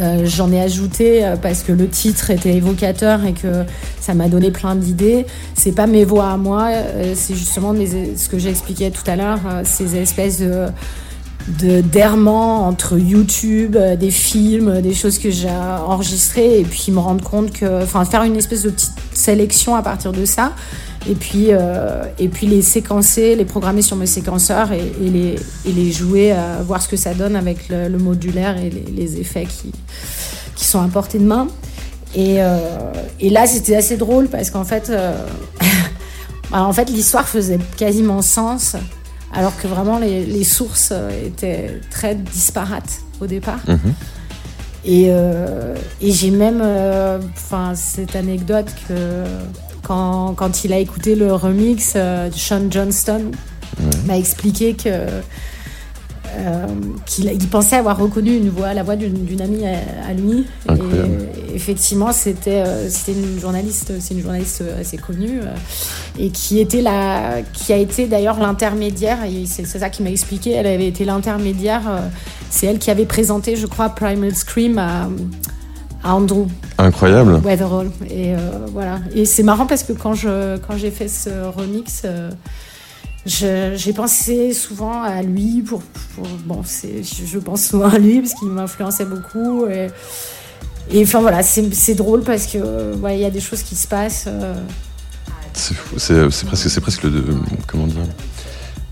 Euh, J'en ai ajouté parce que le titre était évocateur et que ça m'a donné plein d'idées. C'est pas mes voix à moi, c'est justement ce que j'expliquais tout à l'heure, ces espèces de de d'errements entre YouTube, euh, des films, des choses que j'ai enregistrées et puis me rendre compte que, enfin, faire une espèce de petite sélection à partir de ça et puis euh, et puis les séquencer, les programmer sur mes séquenceurs et, les et les jouer, euh, voir ce que ça donne avec le, modulaire et les, effets qui qui sont à portée de main. Et, et là, c'était assez drôle parce qu'en fait, en fait, l'histoire faisait quasiment sens, alors que vraiment les, les sources euh, étaient très disparates au départ. Mhm. Et, euh, et j'ai même, euh, cette anecdote que quand, quand il a écouté le remix, Sean Johnston m'a expliqué que euh, qu'il il pensait avoir reconnu une voix, la voix d'une amie à, à lui. Incroyable. Et effectivement, c'était euh, c'était une journaliste, c'est une journaliste assez connue euh, et qui était la, qui a été d'ailleurs l'intermédiaire. C'est ça qui m'a expliqué. Elle avait été l'intermédiaire. c'est elle qui avait présenté, je crois, Primal Scream à, à Andrew Incroyable. Weatherall. Et euh, voilà. Et c'est marrant parce que quand je quand j'ai fait ce remix, euh, j'ai pensé souvent à lui pour, je, pense souvent à lui parce qu'il m'influençait beaucoup. Et, et enfin voilà, c'est drôle parce que il y a des choses qui se passent. euh, C'est presque, c'est presque le, comment dire,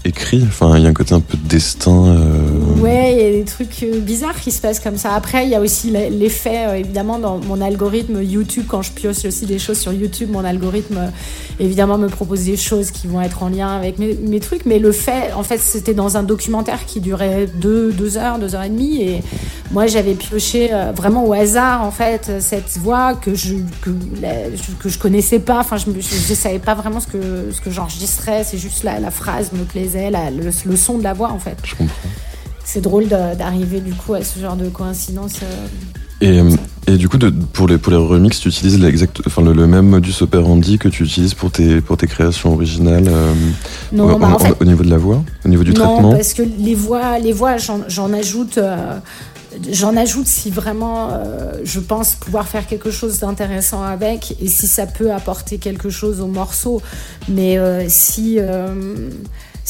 écrit. Enfin, il y a un côté un peu de destin. euh, Ouais, il y a des trucs euh, bizarres qui se passent comme ça. Après, il y a aussi l'e- l'effet, euh, évidemment, dans mon algorithme YouTube, quand je pioche aussi des choses sur YouTube, mon algorithme, euh, évidemment, me propose des choses qui vont être en lien avec mes, trucs. Mais le fait, en fait, c'était dans un documentaire qui durait deux, deux heures, deux heures et demie. Et moi, j'avais pioché vraiment au hasard, en fait, cette voix que je, que, je- connaissais pas. Enfin, je ne savais pas vraiment ce que, ce que j'enregistrais. C'est juste la, phrase me plaisait, la- le, son de la voix, en fait. C'est drôle d'arriver du coup à ce genre de coïncidence. euh. Et, euh, et du coup, de, pour, les, pour les remixes, tu utilises enfin, le, le même modus operandi que tu utilises pour tes, pour tes créations originales euh, Non, au, bah, en en- fait, au niveau de la voix, au niveau du non, traitement. parce que les voix, les voix, j'en j'en ajoute. euh, J'en ajoute si vraiment euh, je pense pouvoir faire quelque chose d'intéressant avec et si ça peut apporter quelque chose au morceau. Mais si,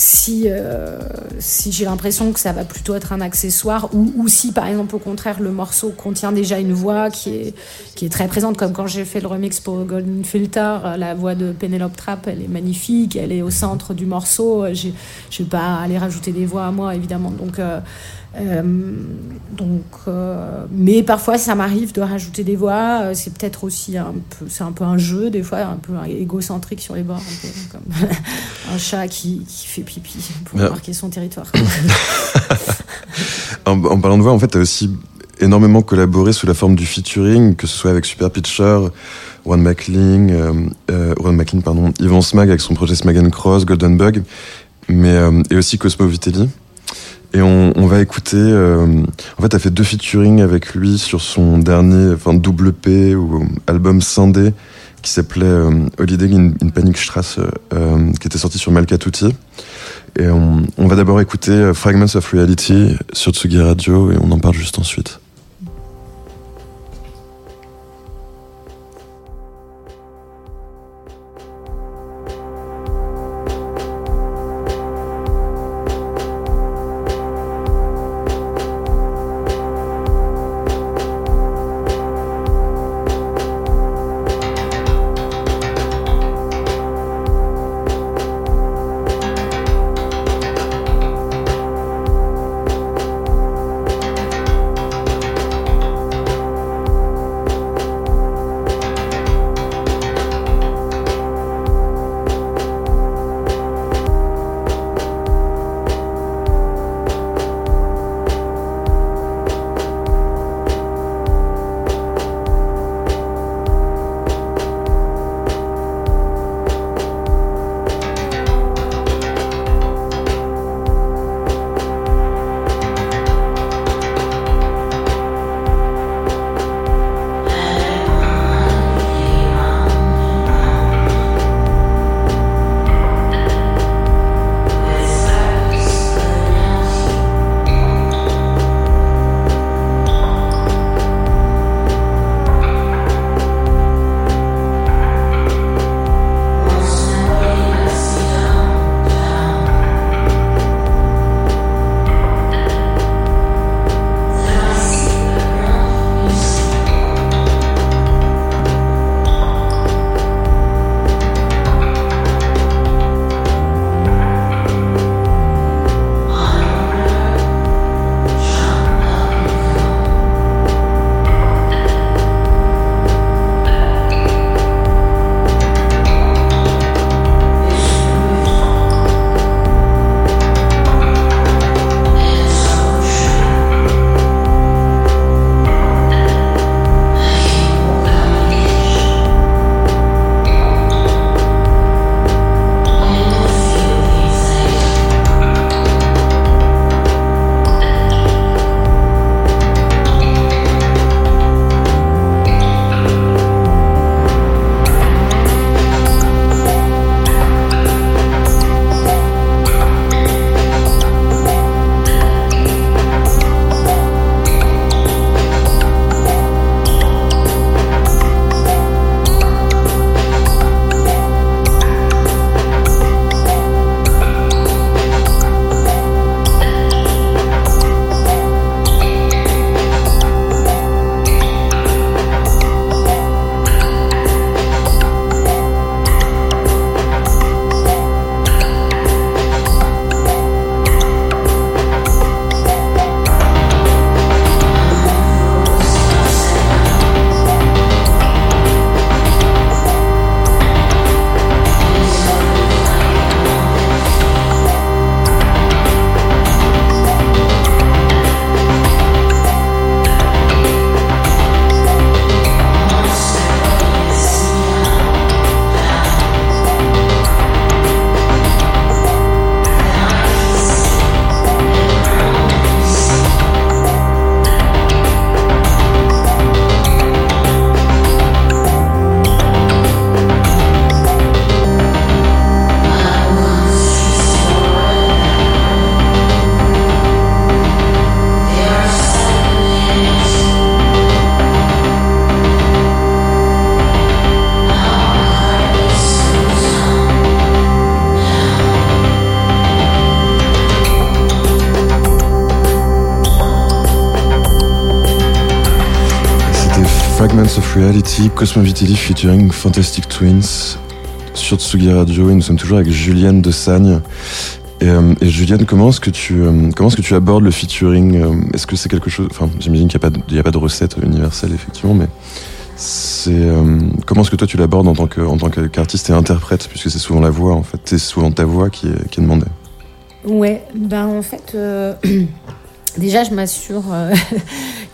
si, euh, si j'ai l'impression que ça va plutôt être un accessoire ou, ou si par exemple au contraire le morceau contient déjà une voix qui est, qui est très présente comme quand j'ai fait le remix pour Golden Filter euh, la voix de Penelope Trap elle est magnifique elle est au centre du morceau Euh, je vais pas aller rajouter des voix à moi évidemment. Donc euh, donc, euh, mais parfois ça m'arrive de rajouter des voix. Euh, C'est peut-être aussi un peu, c'est un peu un jeu des fois, un peu égocentrique sur les bords, un peu comme un chat qui, qui fait pipi pour Mais- marquer son territoire. En, en parlant de voix, en fait, tu as aussi énormément collaboré sous la forme du featuring, que ce soit avec Super Pitcher, Juan McLean, euh, euh, Juan McLean, pardon, Yvan Smag avec son projet Smag and Cross, Golden Bug, mais, euh, et aussi Cosmo Vitelli. Et on, on va écouter. euh, en fait, t'as fait deux featuring avec lui sur son dernier, enfin double P ou album scindé qui s'appelait euh, Holiday in, in Panikstrasse, euh, qui était sorti sur Malkatuti. Et on, on va d'abord écouter euh, Fragments of Reality sur Tsugi Radio et on en parle juste ensuite. Reality, Cosmovitili featuring Fantastic Twins sur Tsugi Radio et nous sommes toujours avec Julienne de Sagne. Et, euh, Julienne, comment est-ce que tu euh, comment est-ce que tu abordes le featuring euh, Est-ce que c'est quelque chose Enfin, j'imagine qu'il n'y a, pas de- recette universelle effectivement, mais c'est comment est-ce que toi tu l'abordes en tant qu'artiste et interprète, puisque c'est souvent la voix en fait, c'est souvent ta voix qui est, demandée. Ouais, ben en fait, déjà je m'assure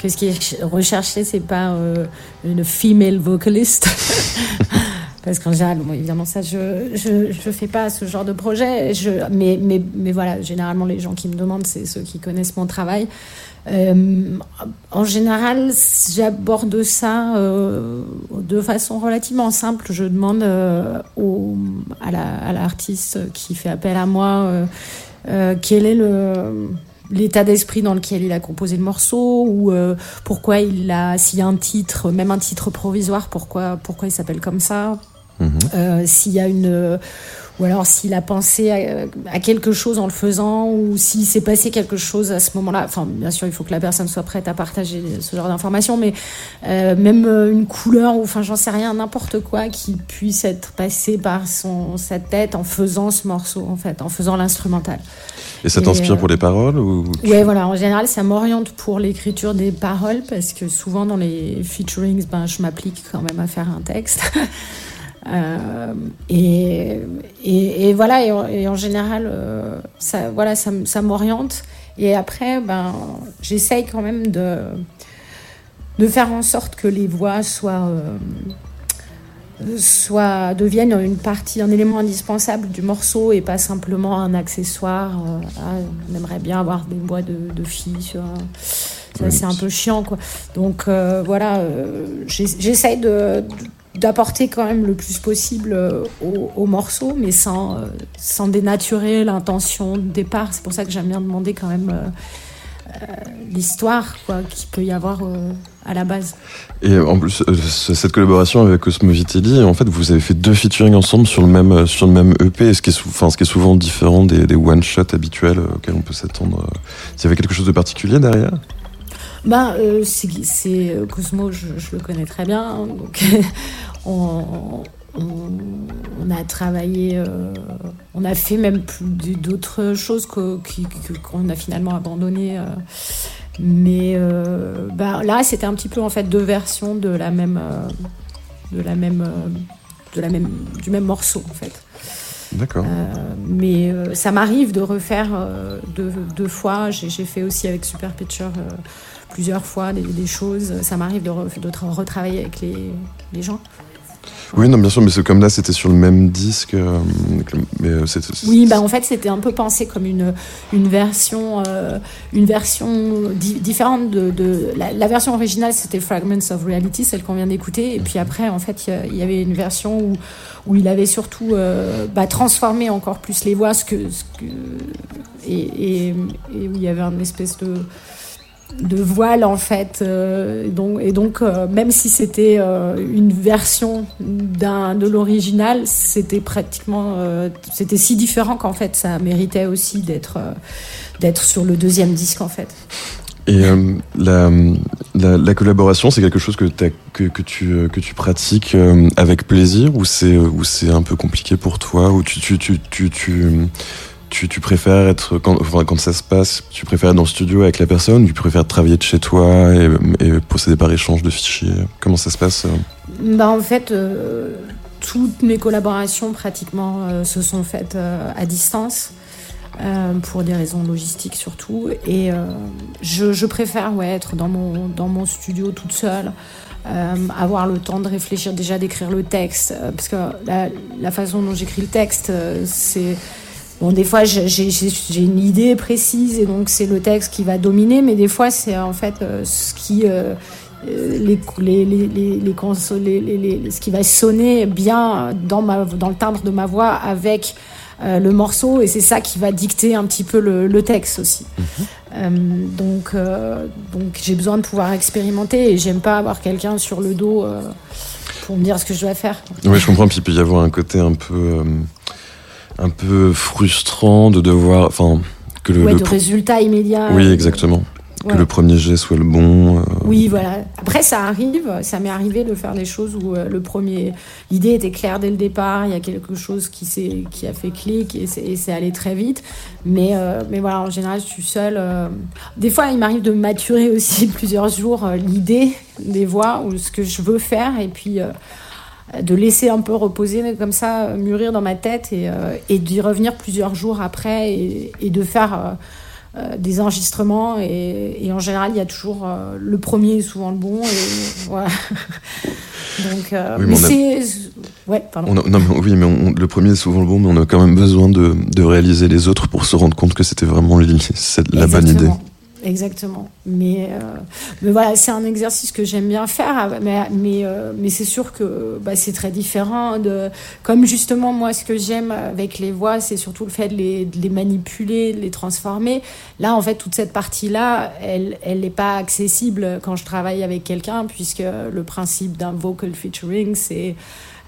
ce qui est recherché, c'est pas euh, une female vocalist. Parce qu'en général, évidemment, ça, je, je, je fais pas ce genre de projet. Je, mais, mais, mais voilà, généralement, les gens qui me demandent, c'est ceux qui connaissent mon travail. Euh, en général, j'aborde ça euh, de façon relativement simple. Je demande au, à la- l'artiste qui fait appel à moi quel est le l'état d'esprit dans lequel il a composé le morceau ou euh, pourquoi il a s'il y a un titre même un titre provisoire pourquoi pourquoi il s'appelle comme ça Mhm. euh, s'il y a une ou alors s'il a pensé à, à quelque chose en le faisant ou s'il s'est passé quelque chose à ce moment-là enfin bien sûr il faut que la personne soit prête à partager ce genre d'informations mais euh, même euh, une couleur ou enfin j'en sais rien n'importe quoi qui puisse être passé par son sa tête en faisant ce morceau en fait en faisant l'instrumental Et ça t'inspire euh, pour les paroles ou tu- Ouais, voilà. En général, ça m'oriente pour l'écriture des paroles parce que souvent dans les featurings, ben, je m'applique quand même à faire un texte. Euh, et, et, et voilà. Et en, et en général, euh, ça, voilà, ça, m'oriente. Et après, ben, j'essaye quand même de de faire en sorte que les voix soient euh, soit deviennent une partie, un élément indispensable du morceau et pas simplement un accessoire. Euh, ah, on aimerait bien avoir des voix de, de filles sur un- Ça, Oui. c'est un peu chiant, quoi. Donc euh, voilà, j'essaye de d'apporter quand même le plus possible euh, au, au morceau, mais sans, euh, sans dénaturer l'intention de départ. C'est pour ça que j'aime bien demander quand même euh, l'histoire quoi qu'il peut y avoir à la base. Et en plus, ce- cette collaboration avec Cosmo Vitelli, en fait, vous avez fait deux featuring ensemble sur le même, sur le même EP, ce qui est, enfin, ce qui est souvent différent des, des one-shots habituels auxquels on peut s'attendre. euh. Il y avait quelque chose de particulier derrière? Ben, euh, c'est euh, Cosmo, je, je le connais très bien. hein, donc, on, on- on a travaillé, euh, on a fait même d'autres choses qu'on a finalement abandonné. euh. mais ben, là, c'était un petit peu en fait deux versions de la même, de la même, de la même, du même morceau en fait. D'accord. Euh, mais euh, ça m'arrive de refaire euh, deux, deux fois. J'ai fait aussi avec Super Picture plusieurs fois des, des choses. Ça m'arrive de, re- de tra- retravailler avec les, les gens. Oui, non, bien sûr, mais comme là, c'était sur le même disque. euh, mais euh, Oui, bah en fait, c'était un peu pensé comme une, une version, euh, une version di- différente de, de la, la version originale. C'était Fragments of Reality, celle qu'on vient d'écouter. Et puis après, en fait, il y avait une version où, où il avait surtout euh, bah, transformé encore plus les voix, ce que, ce que- et, et, et où il y avait un espèce de de voile en fait. Euh, donc, et donc euh, même si c'était euh, une version d'un de l'original c'était pratiquement c'était si différent qu'en fait ça méritait aussi d'être d'être sur le deuxième disque en fait. Et la, la, la collaboration, c'est quelque chose que, t'as- que, tu, que tu pratiques avec plaisir ou c'est un peu compliqué pour toi ou tu, tu, préfères être quand, ça se passe, tu préfères dans le studio avec la personne, tu préfères travailler de chez toi et, et procéder par échange de fichiers? Comment ça se passe euh? Bah en fait euh, toutes mes collaborations pratiquement euh, se sont faites à distance pour des raisons logistiques surtout et je, préfère ouais, être dans mon, dans mon studio toute seule avoir le temps de réfléchir déjà d'écrire le texte parce que la, façon dont j'écris le texte c'est Bon, des fois, j'ai une idée précise et donc c'est le texte qui va dominer, mais des fois, c'est en fait euh, ce qui. euh, euh, les, les, les, les, les conso- les- les- les- ce qui va sonner bien dans, ma, dans le timbre de ma voix avec euh, le morceau et c'est ça qui va dicter un petit peu le, le texte aussi. Euh, donc euh, donc j'ai besoin de pouvoir expérimenter et j'aime pas avoir quelqu'un sur le dos euh, pour me dire ce que je dois faire. Oui, je comprends. Puis il peut y avoir un côté un peu, euh, un peu frustrant de devoir, enfin, que le, Ouais, le de résultats immédiats. Oui, exactement. que le premier jet soit le bon. euh, Oui, voilà. Après, ça arrive, ça m'est arrivé de faire des choses où euh, le premier, l'idée était claire dès le départ, il y a quelque chose qui, qui a fait clic et c'est, allé très vite. Mais, euh, mais voilà, en général, je suis seule. euh. Des fois, il m'arrive de maturer aussi plusieurs jours euh, l'idée des voix ou ce que je veux faire et puis euh, de laisser un peu reposer comme ça, mûrir dans ma tête et, euh, et d'y revenir plusieurs jours après et, et de faire. euh, euh, des enregistrements et, et en général il y a toujours euh, le premier est souvent le bon et voilà donc Oui, mais mais on a- c'est ouais pardon a- non, mais oui, mais on- le premier est souvent le bon, mais on a quand même besoin de, de réaliser les autres pour se rendre compte que c'était vraiment la bonne idée. Exactement. Mais, euh, mais voilà, c'est un exercice que j'aime bien faire. Mais, mais, euh, mais c'est sûr que bah, c'est très différent. De, comme justement, moi, ce que j'aime avec les voix, c'est surtout le fait de les, manipuler, de les transformer. Là, en fait, toute cette partie-là, elle n'est pas accessible quand je travaille avec quelqu'un, puisque le principe d'un vocal featuring, c'est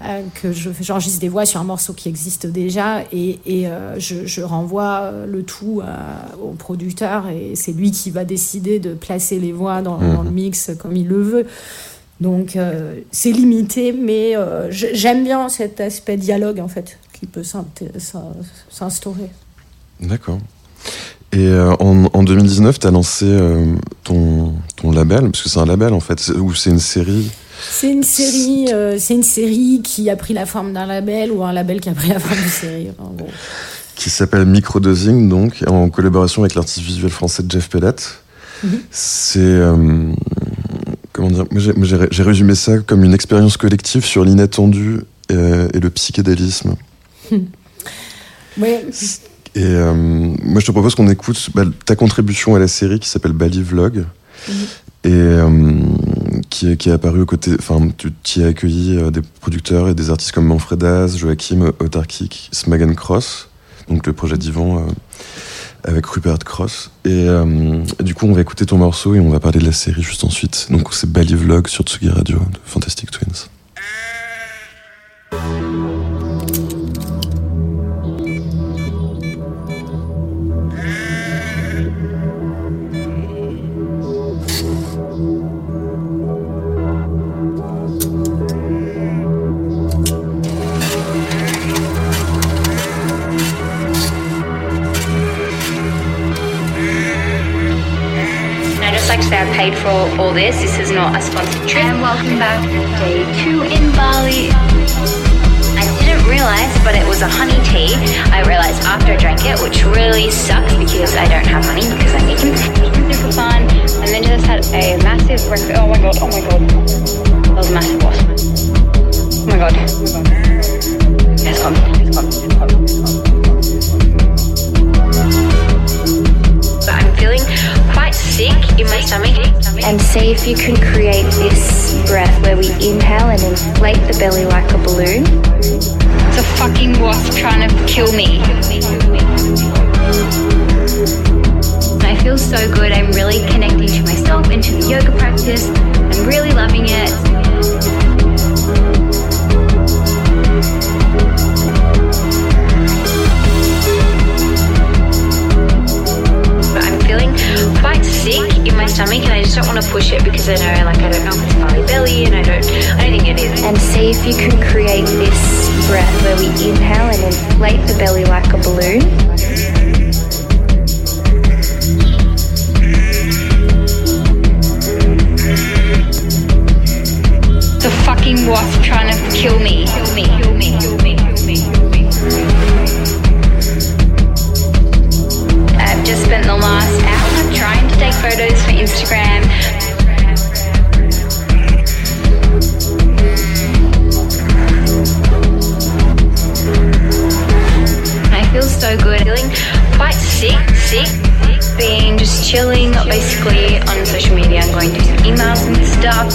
euh, que je- j'enregistre des voix sur un morceau qui existe déjà et, et, euh, je, je renvoie euh, le tout au producteur et c'est lui qui va décider de placer les voix dans, dans le mix comme il le veut. Donc euh, c'est limité, mais euh, j'aime bien cet aspect dialogue en fait qui peut s'instaurer. D'accord. Et euh, en, en 2019, tu as lancé ton, ton label, parce que c'est un label en fait, ou c'est une série. C'est une série, euh, c'est une série qui a pris la forme d'un label ou un label qui a pris la forme d'une série. En gros. qui s'appelle Microdosing, donc, en collaboration avec l'artiste visuel français Jeff Pellett. Mhm. C'est. euh, comment dire j'ai- résumé ça comme une expérience collective sur l'inattendu euh, et le psychédélisme. Ouais, Et euh, moi, je te propose qu'on écoute bah, ta contribution à la série qui s'appelle Bali Vlog. Et euh, qui, est, qui apparu aux côtés. Enfin, y as accueilli euh, des producteurs et des artistes comme Manfred Az, Joachim Autarkic, Smagan Cross, donc le projet d'Ivan euh, avec Rupert Cross. Et euh, du coup, on va écouter ton morceau et on va parler de la série juste ensuite. Donc, c'est Bali Vlog sur Tsugi Radio de Fantastic Twins. Paid for all this. This is not a sponsored trip. And welcome back. Day two in Bali. I didn't realize, but it was a honey tea. I realized after I drank it, which really sucks because I don't have honey because I'm vegan. Super fun. And then just had a massive breakfast. Oh my god, oh my god. That was a massive wasp. Oh my god. It's gone. It's gone. It's gone. But sick in my stomach. And see if you can create this breath where we inhale and inflate the belly like a balloon. It's a fucking wasp trying to kill me. I feel so good. I'm really connecting to myself and to the yoga practice. I'm really loving it. Sick in my stomach and I just don't want to push it because I know like I don't know if it's belly belly and I don't I don't think it is. And see if you can create this breath where we inhale and inflate the belly like a balloon. The fucking wasp trying to kill me. Kill me. Kill me. Kill me. Kill me. Photos for Instagram. I feel so good. Feeling quite sick, sick. Being just chilling basically on social media and going some emails and stuff.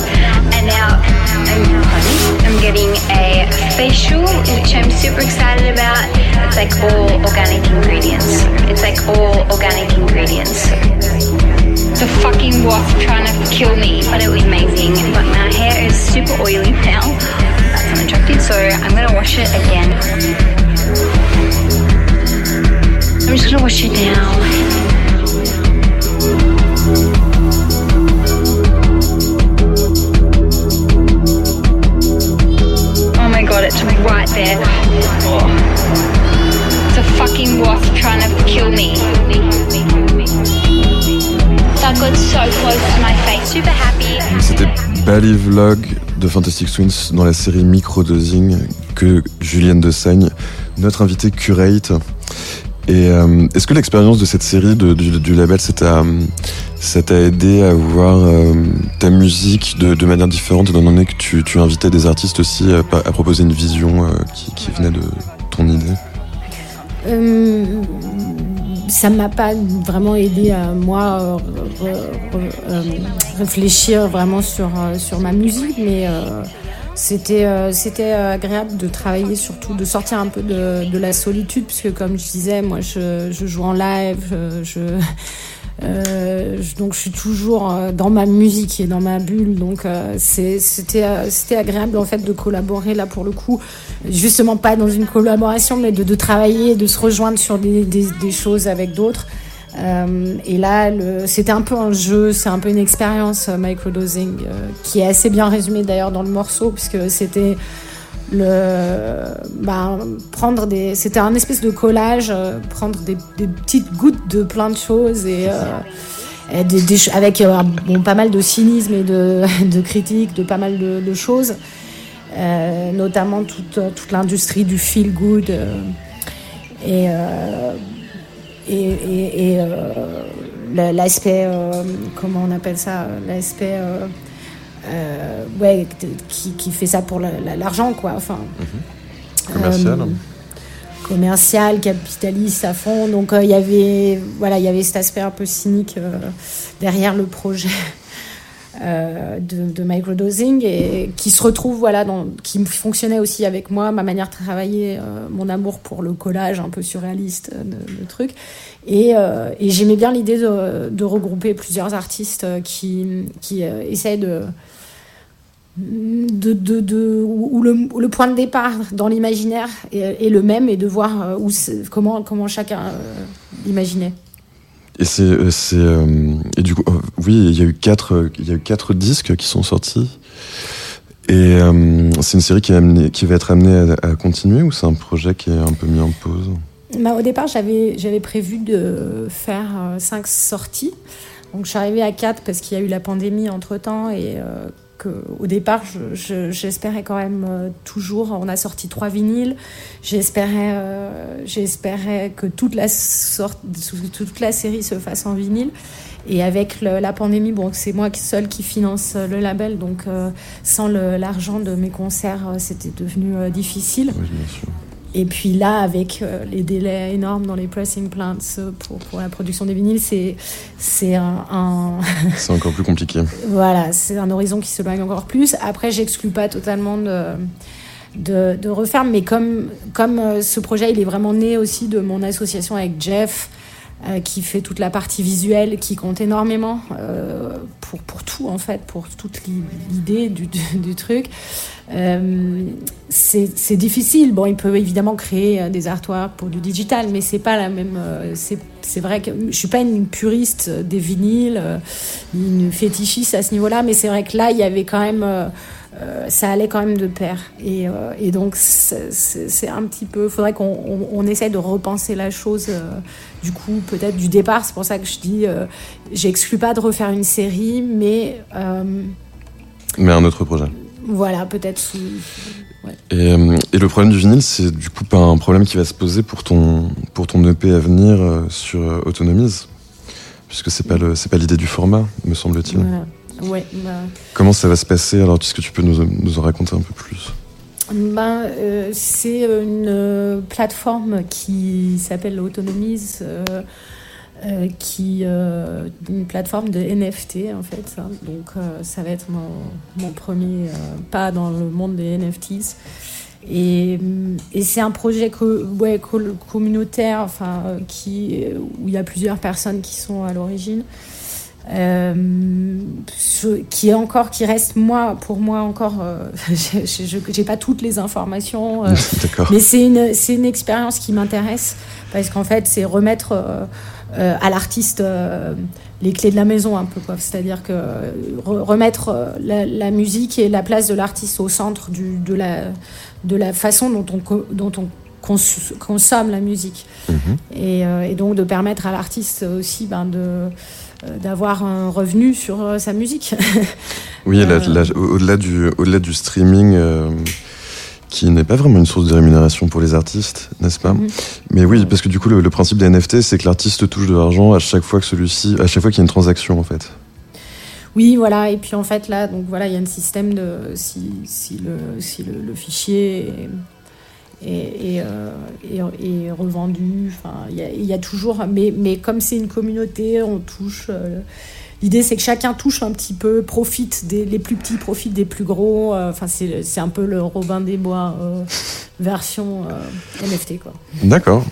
And now I'm, I'm getting a facial, which I'm super excited about. It's like all organic ingredients. It's like all organic ingredients a fucking wasp trying to kill me, but it was amazing. But my hair is super oily now. That's unattractive, so I'm gonna wash it again. I'm just gonna wash it now. Oh it god, me right there. Oh. It's a fucking wasp trying to kill me. C'était Bally Vlog de Fantastic Twins dans la série Microdosing que Julienne de Saigne, notre invitée curate. Et euh, est-ce que l'expérience de cette série de, du, du label, ça t'a, ça t'a aidé à voir euh, ta musique de, de manière différente, étant donné que tu, tu invitais des artistes aussi à, à proposer une vision euh, qui, qui venait de ton idée? Euh, ça m'a pas vraiment aidé à moi euh, euh, réfléchir vraiment sur, euh, sur ma musique, mais c'était euh, c'était agréable de travailler surtout, de sortir un peu de, de la solitude, puisque comme je disais, moi je, je joue en live, je, je- donc je suis toujours euh, dans ma musique et dans ma bulle, donc euh, c'était euh, c'était agréable en fait de collaborer là pour le coup, justement pas dans une collaboration, mais de, de travailler, de se rejoindre sur des, des, des choses avec d'autres. Euh, et là, c'était un peu un jeu, c'est un peu une expérience euh, microdosing euh, qui est assez bien résumée d'ailleurs dans le morceau, puisque c'était le bah, prendre des c'était un espèce de collage euh, prendre des, des petites gouttes de plein de choses et, euh, et des- des ch- avec euh, bon, pas mal de cynisme et de, de critique de pas mal de, de choses. Notamment toute, toute l'industrie du feel good et, et, et, et, la- l'aspect comment on appelle ça l'aspect euh, euh, ouais, qui, qui fait ça pour la- la- l'argent, quoi. Enfin, Commercial. euh, commercial, capitaliste à fond. Donc euh, il y avait, voilà, il y avait cet aspect un peu cynique euh, derrière le projet. euh, de, de microdosing et qui se retrouve voilà dans, qui fonctionnait aussi avec moi ma manière de travailler euh, mon amour pour le collage un peu surréaliste euh, de, trucs et, euh, et j'aimais bien l'idée de, de regrouper plusieurs artistes euh, qui qui euh, essayent de de, de, de- où le, où le point de départ dans l'imaginaire est, est le même et de voir euh, où comment, comment chacun euh, l'imaginait. Et c'est, euh, c'est et du coup, euh, oui, il y a eu quatre, il y a eu quatre disques qui sont sortis. Et euh, c'est une série qui, est amenée- qui va être amenée à, à continuer ou c'est un projet qui est un peu mis en pause? Bah, au départ, j'avais j'avais prévu de faire euh, cinq sorties. Donc, je suis arrivée à quatre parce qu'il y a eu la pandémie entre temps et euh, au départ, je- je- j'espérais quand même euh, toujours. On a sorti trois vinyles. J'espérais, euh, que toute la série se fasse en vinyle. Et avec la pandémie, bon, c'est moi seule qui finance le label, donc euh, sans l'argent de mes concerts, c'était devenu difficile. Oui, bien sûr. Et puis là, avec euh, les délais énormes dans les pressing plants euh, pour, pour la production des vinyles, c'est c'est un, un- C'est encore plus compliqué. voilà, c'est un horizon qui s'éloigne encore plus. Après, j'exclus pas totalement de, de, de refaire, mais comme, comme euh, ce projet, il est vraiment né aussi de mon association avec Jeff, euh, qui fait toute la partie visuelle, qui compte énormément euh, pour, pour tout, en fait, pour toute l'i- l'idée du, du, du truc. Euh, c'est difficile. Bon, il peut évidemment créer euh, des artworks pour du digital, mais c'est pas la même. euh, c'est vrai que je suis pas une puriste des vinyles, une fétichiste à ce niveau-là, mais c'est vrai que là, il y avait quand même. ça allait quand même de pair. Et, donc, c'est un petit peu. Il faudrait qu'on on, essaie de repenser la chose, du coup, peut-être du départ. C'est pour ça que je dis j'exclus pas de refaire une série, mais Mais un autre projet. Voilà, peut-être sous. ouais. Et, euh, et le problème du vinyle, c'est du coup pas un problème qui va se poser pour ton, pour ton EP à venir euh, sur euh, Autonomise Puisque c'est pas, le- pas l'idée du format, me semble-t-il. Voilà. Ouais, bah, Comment ça va se passer Alors, est-ce que tu peux nous, nous en raconter un peu plus? Ben, euh, c'est une euh, plateforme qui s'appelle Autonomise, euh, euh, qui euh, une plateforme de NFT en fait. ça. Donc euh, ça va être mon, mon premier euh, pas dans le monde des NFTs. Et, et c'est un projet co- ouais, co- communautaire, enfin, qui, où il y a plusieurs personnes qui sont à l'origine. Qui est encore qui reste moi pour moi encore je- j'ai pas toutes les informations mais c'est une c'est une expérience qui m'intéresse parce qu'en fait c'est remettre euh, à l'artiste euh, les clés de la maison un peu quoi c'est-à-dire que euh, re- remettre la, la musique et la place de l'artiste au centre du, de la de la façon dont on dont on cons- consomme la musique Mhm. et, euh, et donc de permettre à l'artiste aussi ben, de d'avoir un revenu sur sa musique. Oui, là, là, au-delà du, au-delà du streaming, qui n'est pas vraiment une source de rémunération pour les artistes, n'est-ce pas Mhm. Mais oui, parce que du coup, le, le principe des NFT, c'est que l'artiste touche de l'argent à chaque fois que celui-ci, à chaque fois qu'il y a une transaction, en fait. Oui, voilà. Et puis en fait, là, donc voilà, il y a un système de si, si, le, si le, le fichier est, est, est, euh, est- revendu, enfin, il y a, il y a toujours. Mais, mais comme c'est une communauté, on touche. euh, L'idée, c'est que chacun touche un petit peu, profite des les plus petits, profitent des plus gros. euh, Enfin, c'est c'est un peu le Robin des Bois euh, version euh, NFT, quoi. D'accord.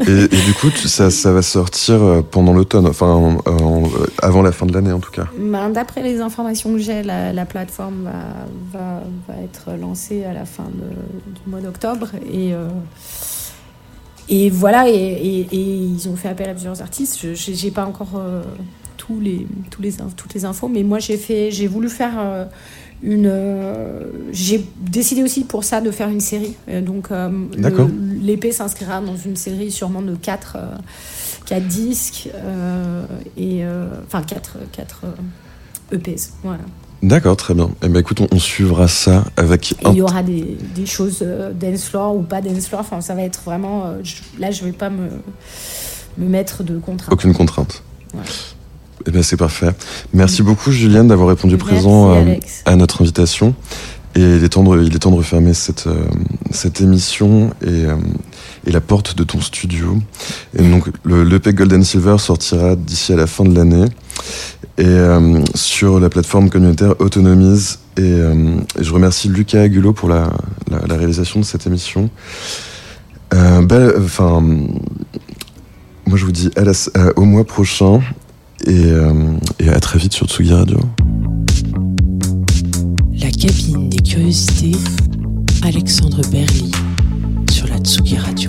Et, et du coup, ça, ça va sortir euh, pendant l'automne, enfin, en- en- euh, avant la fin de l'année, en tout cas. Ben, D'après les informations que j'ai, la, la plateforme va, va, va être lancée à la fin de- du mois d'octobre. Et, euh, et voilà, et, et- et ils ont fait appel à plusieurs artistes. Je n'ai pas encore euh, tous les, tous les, inf- toutes les infos, mais moi j'ai fait- j'ai voulu faire euh, une. euh, j'ai décidé aussi pour ça de faire une série. Donc euh, l'épée s'inscrira dans une série sûrement de 4 quatre disques, euh, et, euh, enfin 4 quatre, euh, EPs. Voilà. D'accord, très bien. Eh ben, écoute, on, on suivra ça avec il y aura des, des choses dance floor ou pas dance floor. Enfin, ça va être vraiment. je- là, je vais pas me, me mettre de contraintes. Aucune contrainte. Ouais. Eh bien, c'est parfait. Merci beaucoup, Julienne, d'avoir répondu Merci, présent euh, à notre invitation. Et il est temps de, il est temps de refermer cette, euh, cette émission et, euh, et la porte de ton studio. Et donc, le l'EP Golden Silver sortira d'ici à la fin de l'année. Et euh, sur la plateforme communautaire Autonomise. Et, et je remercie Lucas Agulot pour la, la, la réalisation de cette émission. Enfin. moi, je vous dis à la- à- au mois prochain et, euh, et à très vite sur Tsugi Radio. La cabine des curiosités, Alexandre Berly sur la Tsugi Radio.